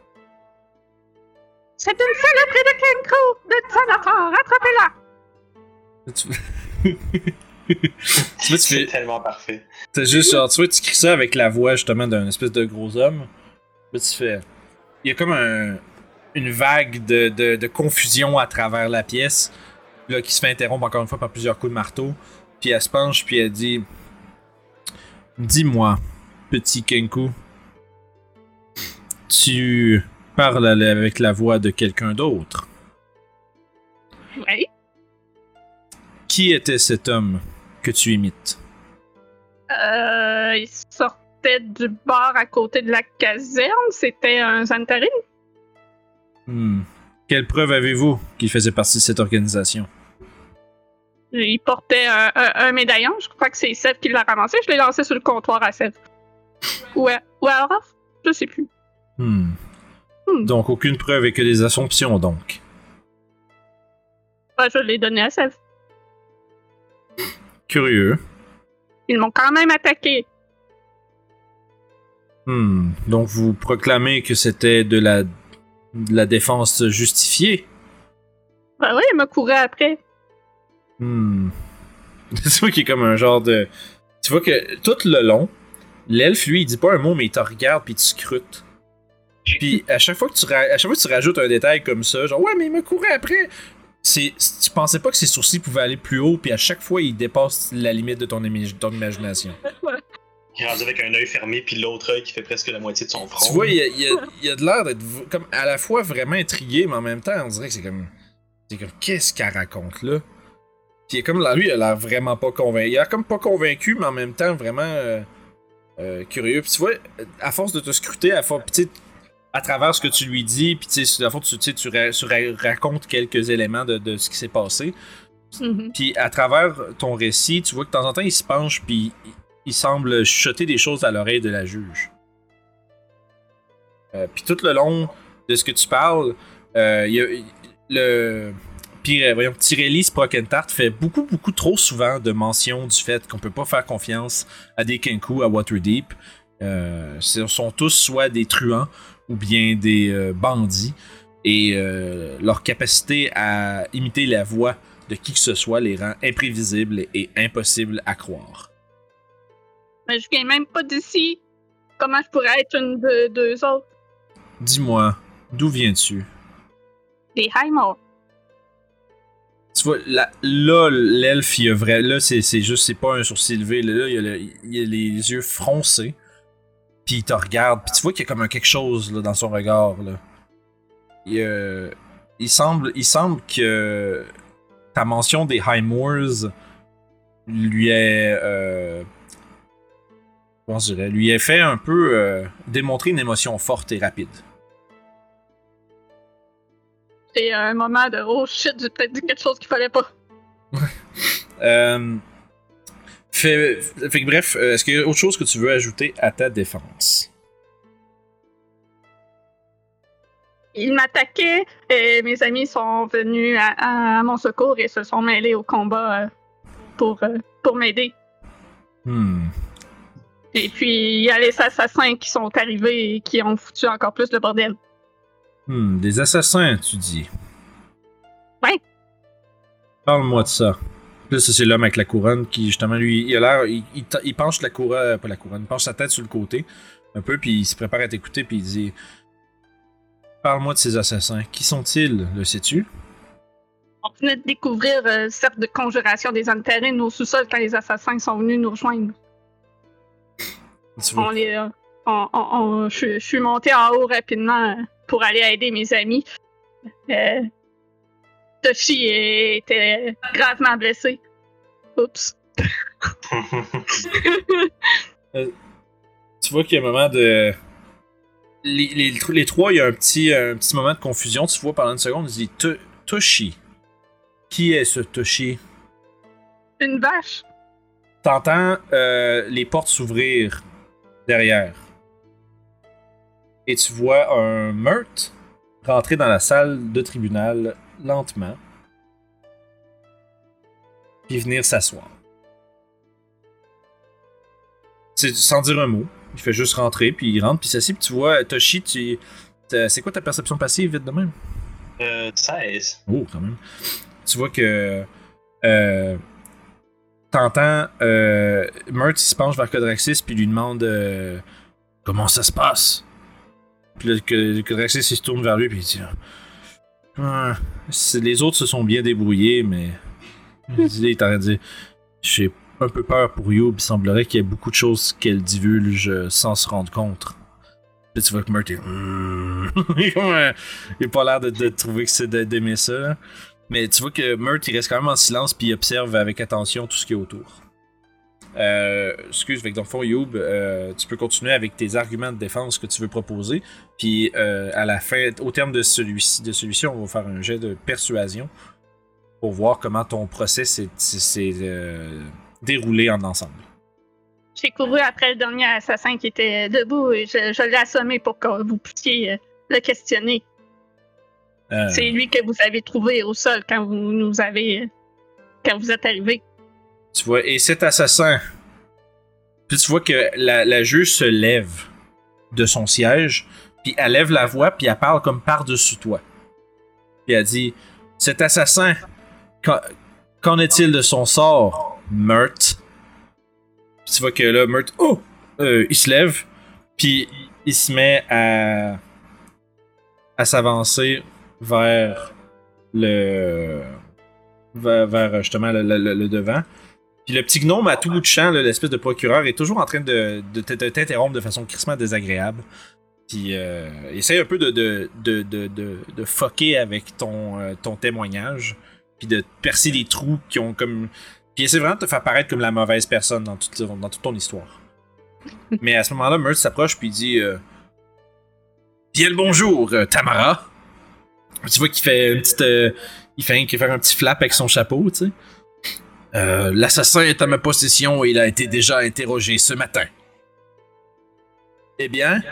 C'est une saloperie de Kenko de Xanatar. Attrapez-la. [LAUGHS] Tu C'est fais. tellement parfait. T'as juste, genre, tu vois, tu cries ça avec la voix justement d'un espèce de gros homme. Là, tu fais. Il y a comme un, une vague de, de, de confusion à travers la pièce, là, qui se fait interrompre encore une fois par plusieurs coups de marteau. Puis elle se penche, puis elle dit Dis-moi, petit Kenku, tu parles avec la voix de quelqu'un d'autre. Oui. Qui était cet homme que tu imites? Euh, il sortait du bar à côté de la caserne. C'était un Zantarin. Hmm. Quelle preuve avez-vous qu'il faisait partie de cette organisation? Il portait un, un- un médaillon. Je crois que c'est Seth qui l'a ramassé. Je l'ai lancé sur le comptoir à Seth. [LAUGHS] Ou à, ou à Orof? Je sais plus. Hmm. Hmm. Donc aucune preuve et que des assumptions donc. Ouais, je l'ai donné à Seth. Curieux. Ils m'ont quand même attaqué. Hmm. Donc vous proclamez que c'était de la, la défense justifiée Ben oui, il m'a couru après. Hmm. [LAUGHS] tu vois qu'il est comme un genre de. Tu vois que tout le long, l'elfe, lui, il dit pas un mot, mais il te regarde puis il te scrute. Puis à chaque fois que tu ra- à chaque fois que tu rajoutes un détail comme ça, genre ouais mais il me courait après, c'est tu pensais pas que ses sourcils pouvaient aller plus haut, puis à chaque fois il dépasse la limite de ton, ton imagination. Il est rendu avec un œil fermé, puis l'autre œil qui fait presque la moitié de son front. Tu vois, il y a, il y a- il y a de l'air d'être comme à la fois vraiment intrigué, mais en même temps on dirait que c'est comme c'est comme qu'est-ce qu'elle raconte là? Puis est comme là lui il a l'air vraiment pas convaincu, il a l'air comme pas convaincu, mais en même temps vraiment euh, euh, curieux. Puis tu vois, à force de te scruter, à force, à travers ce que tu lui dis, puis tu sais, à force, tu, tu sais, tu, ra- tu ra- racontes quelques éléments de, de ce qui s'est passé. Mhm. Puis à travers ton récit, tu vois que de temps en temps, il se penche, puis il, semble chuchoter des choses à l'oreille de la juge. Euh, puis tout le long de ce que tu parles, euh, y a le. Puis, euh, voyons, Tirelli Sprokentart fait beaucoup, beaucoup trop souvent de mention du fait qu'on peut pas faire confiance à des Kenku à Waterdeep. Ce sont tous soit des truands ou bien des bandits. Et leur capacité à imiter la voix de qui que ce soit les rend imprévisibles et impossibles à croire. Mais je viens même pas d'ici. Comment je pourrais être une de deux autres? Dis-moi, d'où viens-tu? Des Highmore. Tu vois, là, là l'elfe, il a vrai. Là, c'est c'est juste, c'est pas un sourcil levé. Là, il, a le- il a les yeux froncés. Puis il te regarde. Puis tu vois qu'il y a comme un quelque chose là, dans son regard. Là. Il, euh, il semble, il semble que ta mention des High Moors lui est. Euh, comment je dirais Lui est fait un peu euh, démontrer une émotion forte et rapide. C'est un moment de oh shit, j'ai peut-être dit quelque chose qu'il fallait pas. [LAUGHS] Euh, fait, fait que bref, euh, est-ce qu'il y a autre chose que tu veux ajouter à ta défense? Il m'attaquait et mes amis sont venus à, à mon secours et se sont mêlés au combat euh, pour, euh, pour m'aider. Hmm. Et puis il y a les assassins qui sont arrivés et qui ont foutu encore plus le bordel. Hmm, des assassins, tu dis. Ouais. Parle-moi de ça. Là, c'est l'homme avec la couronne qui, justement, lui, il a l'air. Il, il, ta- il penche la couronne. Pas la couronne, il penche sa tête sur le côté. Un peu, puis il se prépare à t'écouter, puis il dit Parle-moi de ces assassins. Qui sont-ils, le sais-tu? On venait de découvrir euh, cercle de conjuration des Antarines au sous-sol quand les assassins sont venus nous rejoindre. On les, euh, on- on- je, suis monté en haut rapidement euh, pour aller aider mes amis. Euh, Toshi était gravement blessé. Oups. [LAUGHS] tu vois qu'il y a un moment de. Les, les- les trois, il y a un petit, un petit moment de confusion. Tu vois pendant une seconde, il dit To- Toshi. Qui est ce Toshi? Une vache. T'entends euh, les portes s'ouvrir derrière. Et tu vois un meurtre rentrer dans la salle de tribunal lentement. Puis venir s'asseoir. C'est sans dire un mot. Il fait juste rentrer, puis il rentre, puis s'assied, puis tu vois, Toshi, tu... c'est quoi ta perception passive, vite de même? Euh, 16. Oh, quand même. Tu vois que. Euh, T'entends. Euh, Mert, se penche vers Codraxis puis lui demande euh, Comment ça se passe? Puis là, Codraxis se tourne vers lui puis il dit Ah, Les autres se sont bien débrouillés, mais. Il est en train de dire J'ai un peu peur pour Youb. Il semblerait qu'il y ait beaucoup de choses qu'elle divulge sans se rendre compte. Puis tu vois que Mert est. [LAUGHS] Euh, il a pas l'air de, de trouver que c'est d'aimer ça. Mais tu vois que Mert il reste quand même en silence puis il observe avec attention tout ce qui est autour. Euh, excuse, avec dans le fond, Youb, euh, tu peux continuer avec tes arguments de défense que tu veux proposer. Puis euh, à la fin, au terme de celui-ci, de celui-ci, on va faire un jet de persuasion pour voir comment ton procès s'est déroulé en ensemble. J'ai couru après le dernier assassin qui était debout et je, l'ai assommé pour que vous puissiez le questionner. Euh, C'est lui que vous avez trouvé au sol quand vous nous avez. quand vous êtes arrivé. Tu vois, et cet assassin. Puis tu vois que la, la juge se lève de son siège, puis elle lève la voix, puis elle parle comme par-dessus toi. Puis elle dit Cet assassin, qu'en qu'en est-il de son sort, Mert? Puis tu vois que là, Mert, oh Euh, Il se lève, puis il se met à à s'avancer vers le. vers, le, devant. Puis le petit gnome à tout bout de champ, l'espèce de procureur, est toujours en train de, t'interrompre de façon crissement désagréable. Puis euh, essaye un peu de, de, fucker avec ton, euh, ton témoignage. Puis de percer des trous qui ont comme. Puis essaie vraiment de te faire paraître comme la mauvaise personne dans toute, ton histoire. Mais à ce moment-là, Mertz s'approche puis dit euh, Bien le bonjour, euh, Tamara. Tu vois qu'il fait une petite. euh, il fait, qu'il fait un petit flap avec son chapeau, tu sais. Euh, L'assassin est à ma possession et il a été déjà interrogé ce matin. Eh bien,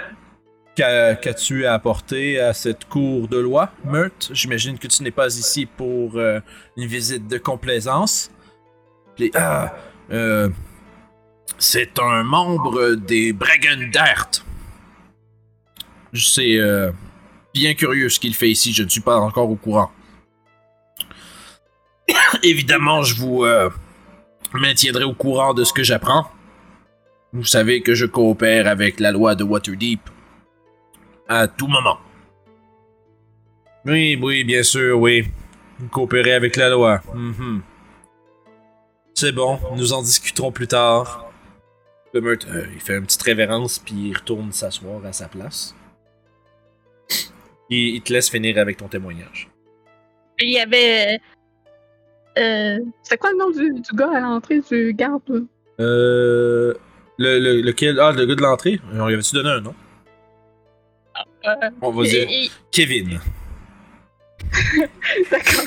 qu'a- qu'as-tu à apporter à cette cour de loi, Meurthe J'imagine que tu n'es pas ici pour euh, une visite de complaisance. Ah, c'est un membre des Braggendert. C'est euh, bien curieux ce qu'il fait ici, je ne suis pas encore au courant. [COUGHS] Évidemment, je vous euh, maintiendrai au courant de ce que j'apprends. Vous savez que je coopère avec la loi de Waterdeep à tout moment. Oui, oui, bien sûr, oui. Vous coopérez avec la loi. Mhm. C'est bon, nous en discuterons plus tard. Le meurtre, euh, il fait une petite révérence puis il retourne s'asseoir à sa place. Et il te laisse finir avec ton témoignage. Il y avait. Euh, c'est quoi le nom du, du gars à l'entrée du garde? là? Euh. Le, le, lequel? Ah, le gars de l'entrée? On lui avait-tu donné un nom? Euh, On va dire Kevin. [LAUGHS] D'accord.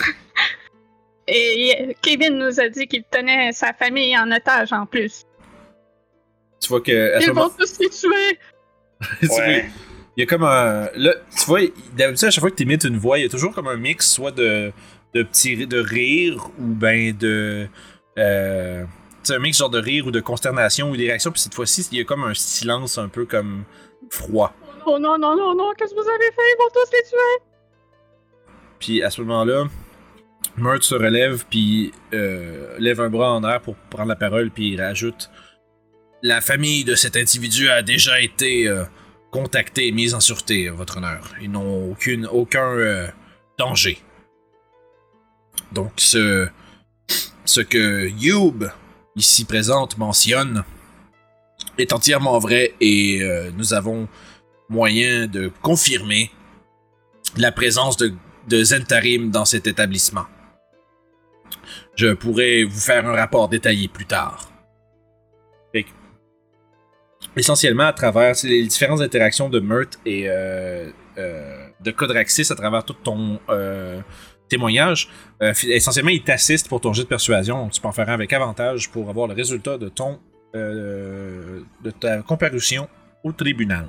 Et euh, Kevin nous a dit qu'il tenait sa famille en otage en plus. Tu vois que. Ils moment- vont tous les tuer! Ouais. Il y a comme un. Là, tu vois, d'habitude, à chaque fois que tu imites une voix, il y a toujours comme un mix, soit de, de petits de rire ou ben de. Euh, un mix genre de rire ou de consternation ou des réactions. Puis cette fois-ci, il y a comme un silence un peu comme froid. Oh non, non, non, non, qu'est-ce que vous avez fait? Ils vont tous les tuer! Puis à ce moment-là, Murt se relève, puis euh, lève un bras en air pour prendre la parole, puis il rajoute La famille de cet individu a déjà été euh, contactée et mise en sûreté, votre honneur. Ils n'ont aucun euh, danger. Donc, ce, ce que Youb, ici présente, mentionne est entièrement vrai et euh, nous avons moyen de confirmer la présence de de Zentarim dans cet établissement. Je pourrais vous faire un rapport détaillé plus tard. Essentiellement, à travers les différentes interactions de Meurthe et euh, euh, de Codraxis à travers tout ton euh, témoignage, essentiellement, il t'assiste pour ton jet de persuasion. Tu peux en faire un avec avantage pour avoir le résultat de ton de ta comparution au tribunal.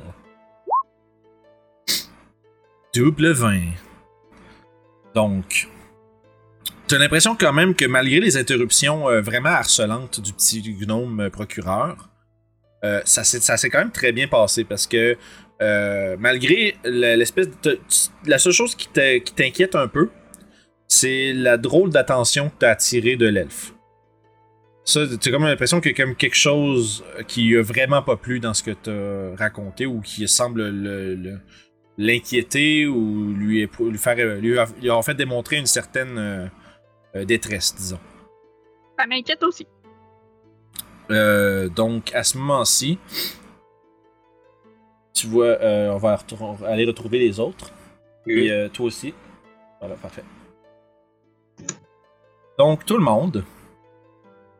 Double 20. Donc, t'as l'impression quand même que malgré les interruptions vraiment harcelantes du petit gnome procureur, euh, ça s'est quand même très bien passé parce que euh, malgré l'espèce de. tu- La seule chose qui t'inquiète un peu, c'est la drôle d'attention que t'as attirée de l'elfe. Ça, t'as comme l'impression a comme quelque chose qui a vraiment pas plu dans ce que t'as raconté ou qui semble le- le, l'inquiéter ou lui, lui faire lui, avoir fait démontrer une certaine euh, détresse, disons. Ça m'inquiète aussi. Euh, donc à ce moment-ci, tu vois, euh, on va aller retrouver les autres. Et euh, toi aussi. Voilà, parfait. Donc tout le monde.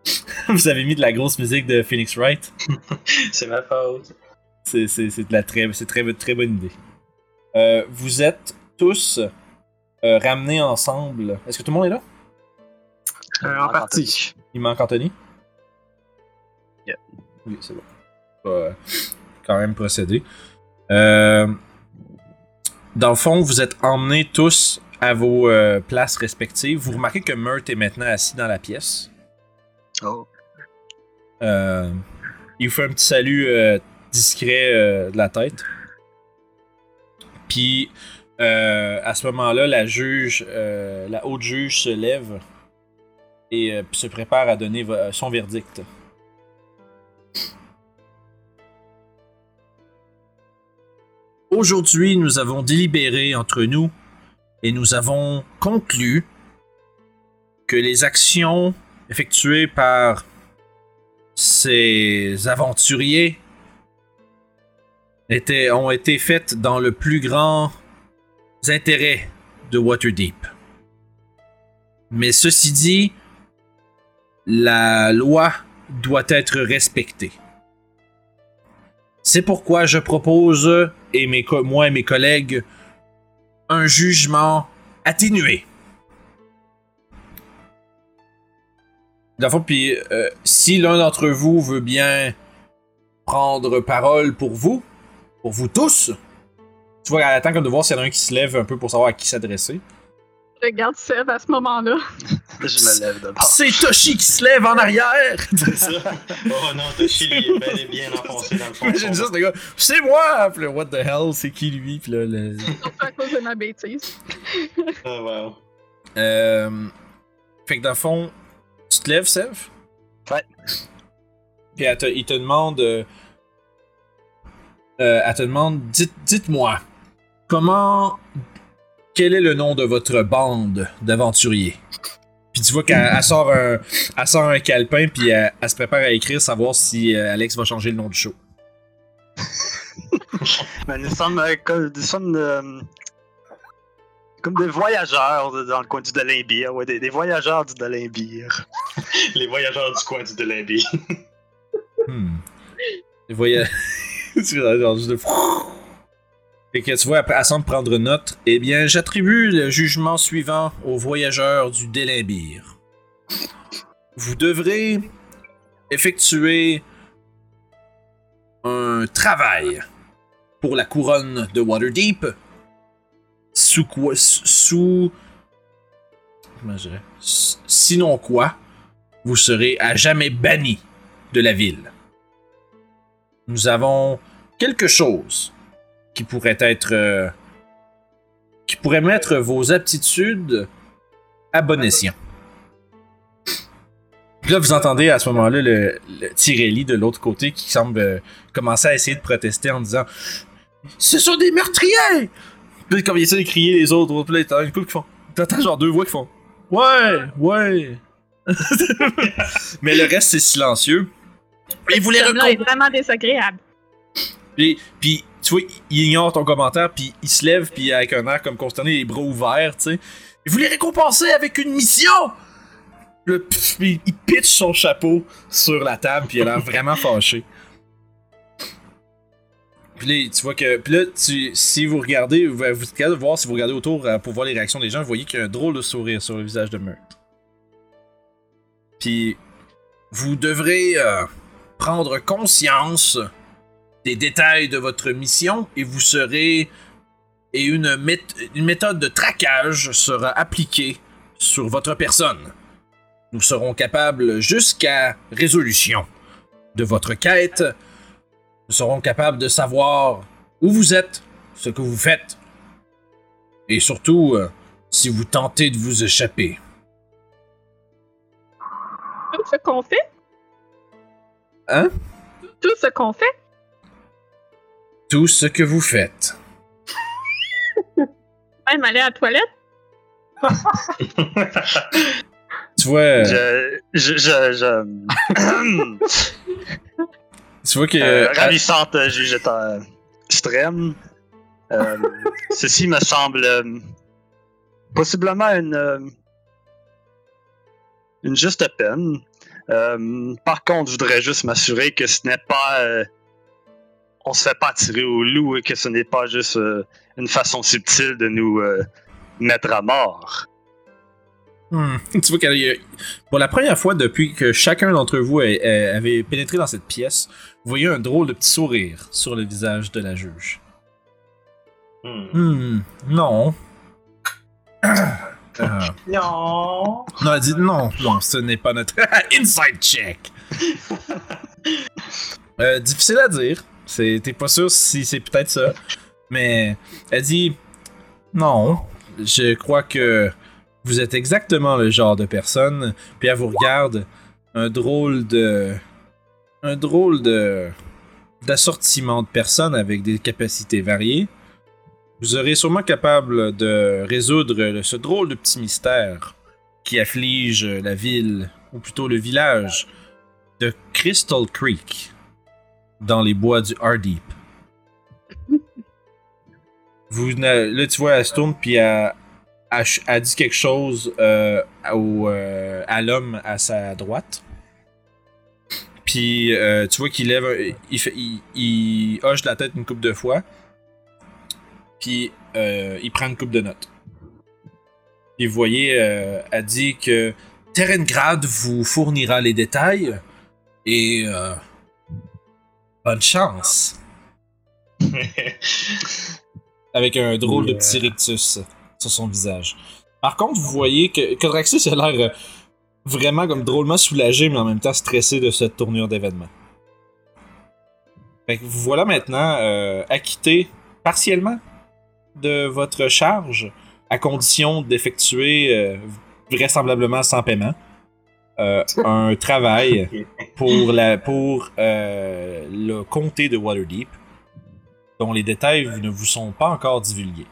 [LAUGHS] Vous avez mis de la grosse musique de Phoenix Wright. [LAUGHS] C'est ma faute. C'est, c'est, c'est de la très, c'est très, très bonne idée. Euh, vous êtes tous euh, ramenés ensemble. Est-ce que tout le monde est là? Euh, en partie. Il manque Anthony? Oui, c'est bon. Euh, quand même procéder. Euh, dans le fond, vous êtes emmenés tous à vos euh, places respectives. Vous remarquez que Murt est maintenant assis dans la pièce. Oh. Il vous fait un petit salut discret de la tête. Puis, à ce moment-là, la juge, la haute juge se lève et se prépare à donner son verdict. Aujourd'hui, nous avons délibéré entre nous et nous avons conclu que les actions effectuées par ces aventuriers ont été faites dans le plus grand intérêt de Waterdeep. Mais ceci dit, la loi doit être respectée. C'est pourquoi je propose, et moi et mes collègues, un jugement atténué. Fond, puis euh, si l'un d'entre vous veut bien prendre parole pour vous, pour vous tous, tu vois, elle attend comme de voir s'il y en a un qui se lève un peu pour savoir à qui s'adresser. Je regarde Seb à ce moment-là. [LAUGHS] Je me lève d'abord. C'est Toshi qui se lève en arrière! [LAUGHS] C'est ça. Oh non, Toshi, lui, est bel et bien enfoncé dans le fond. de J'ai c'est le gars, c'est moi! Puis là, what the hell, c'est qui lui? Puis là, le... Surtout à cause de ma bêtise. Ah, wow. Euh, Fait que dans le fond, tu te lèves, Sev? Ouais. Puis elle te- il te demande. euh, euh, elle te demande, dites, dites-moi, comment. Quel est le nom de votre bande d'aventuriers? Puis tu vois qu'elle elle sort un, elle sort un calepin, puis elle, elle se prépare à écrire, savoir si euh, Alex va changer le nom du show. Mais [LAUGHS] nous sommes, euh, comme, nous sommes euh, comme des voyageurs dans le coin du Dalimbir. Ouais, des, des voyageurs du Dalimbir. [LAUGHS] Les voyageurs du coin du Delimby. Hmm. Les voya- [LAUGHS] Tu vois, genre, juste de- Et que tu vois, elle semble prendre note. Eh bien, j'attribue le jugement suivant aux voyageurs du Délimbir. Vous devrez effectuer un travail pour la couronne de Waterdeep. Sous quoi Sous. Sinon quoi, vous serez à jamais banni de la ville. Nous avons quelque chose qui pourrait être. euh, qui pourrait mettre vos aptitudes à bon escient. Puis là, vous entendez à ce moment-là le, le Tirelli de l'autre côté qui semble euh, commencer à essayer de protester en disant Ce sont des meurtriers Puis comme il essaie de crier les autres, puis là, t'entends une couple qui font. T'entends genre deux voix qui font Ouais, ouais. [LAUGHS] Mais le reste, c'est silencieux. Et vous les est vraiment désagréable. puis, puis, tu vois, il ignore ton commentaire, puis il se lève, puis avec un air comme consterné, les bras ouverts, tu sais. Et Vous les récompensez avec une mission! Le, il pitch son chapeau sur la table, puis il a l'air vraiment fâché. Puis tu vois que. Puis là, tu, si vous regardez, vous, êtes voir, si vous regardez autour euh, pour voir les réactions des gens, vous voyez qu'il y a un drôle de sourire sur le visage de Meurthe. Puis, vous devrez euh, prendre conscience des détails de votre mission et vous serez. Et une, mét- une méthode de traquage sera appliquée sur votre personne. Nous serons capables, jusqu'à résolution de votre quête, nous serons capables de savoir où vous êtes, ce que vous faites, et surtout euh, si vous tentez de vous échapper. Tout ce qu'on fait? Hein? Tout ce qu'on fait? Tout ce que vous faites. [LAUGHS] Même aller à la toilette? [LAUGHS] Tu vois, euh, Je. Je. Je. je- [COUGHS] tu vois que. Euh, euh, ravissante euh, juge extrême. Euh, ceci me semble euh, possiblement une, une juste peine. Euh, par contre, je voudrais juste m'assurer que ce n'est pas. On se fait pas tirer au loup et que ce n'est pas juste euh, une façon subtile de nous euh, mettre à mort. Hmm. [LAUGHS] tu vois qu'il y a- pour la première fois depuis que chacun d'entre vous a- a- avait pénétré dans cette pièce, vous voyez un drôle de petit sourire sur le visage de la juge. Hmm. Hmm, non. [COUGHS] Euh, Non. non, elle dit non, non, ce n'est pas notre [LAUGHS] inside check. [LAUGHS] Euh, difficile à dire. C'est- T'es pas sûr si c'est peut-être ça. Mais elle dit non. Je crois que vous êtes exactement le genre de personne. Puis elle vous regarde un drôle de. Un drôle de. d'assortiment de personnes avec des capacités variées. vous serez sûrement capable de résoudre ce drôle de petit mystère qui afflige la ville, ou plutôt le village, de Crystal Creek, dans les bois du Hardeep. Vous, là, tu vois, elle se tourne, puis elle, elle, dit quelque chose euh, au, euh, à l'homme à sa droite. Puis euh, tu vois qu'il lève, il, hoche la tête une coupe de fois. Puis il prend une coupe de notes. Puis vous voyez, elle dit que Terengrad vous fournira les détails et bonne chance. [LAUGHS] Avec un drôle de petit rictus sur son visage. Par contre, vous voyez que Codraxis a l'air euh, vraiment comme drôlement soulagé, mais en même temps stressé de cette tournure. Fait que vous voilà maintenant euh, acquitté partiellement de votre charge, à condition d'effectuer euh, vraisemblablement sans paiement euh, un travail pour, la, pour euh, le comté de Waterdeep, dont les détails ne vous sont pas encore divulgués.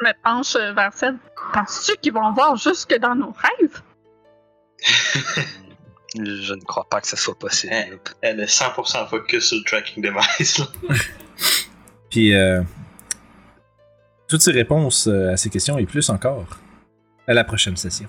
Je me penche euh, vers celle. Penses-tu qu'ils vont voir jusque dans nos rêves? [LAUGHS] Je ne crois pas que ce soit possible. Elle est 100% focus sur le tracking device. Là. [LAUGHS] Puis, euh, toutes ces réponses à ces questions et plus encore à la prochaine session.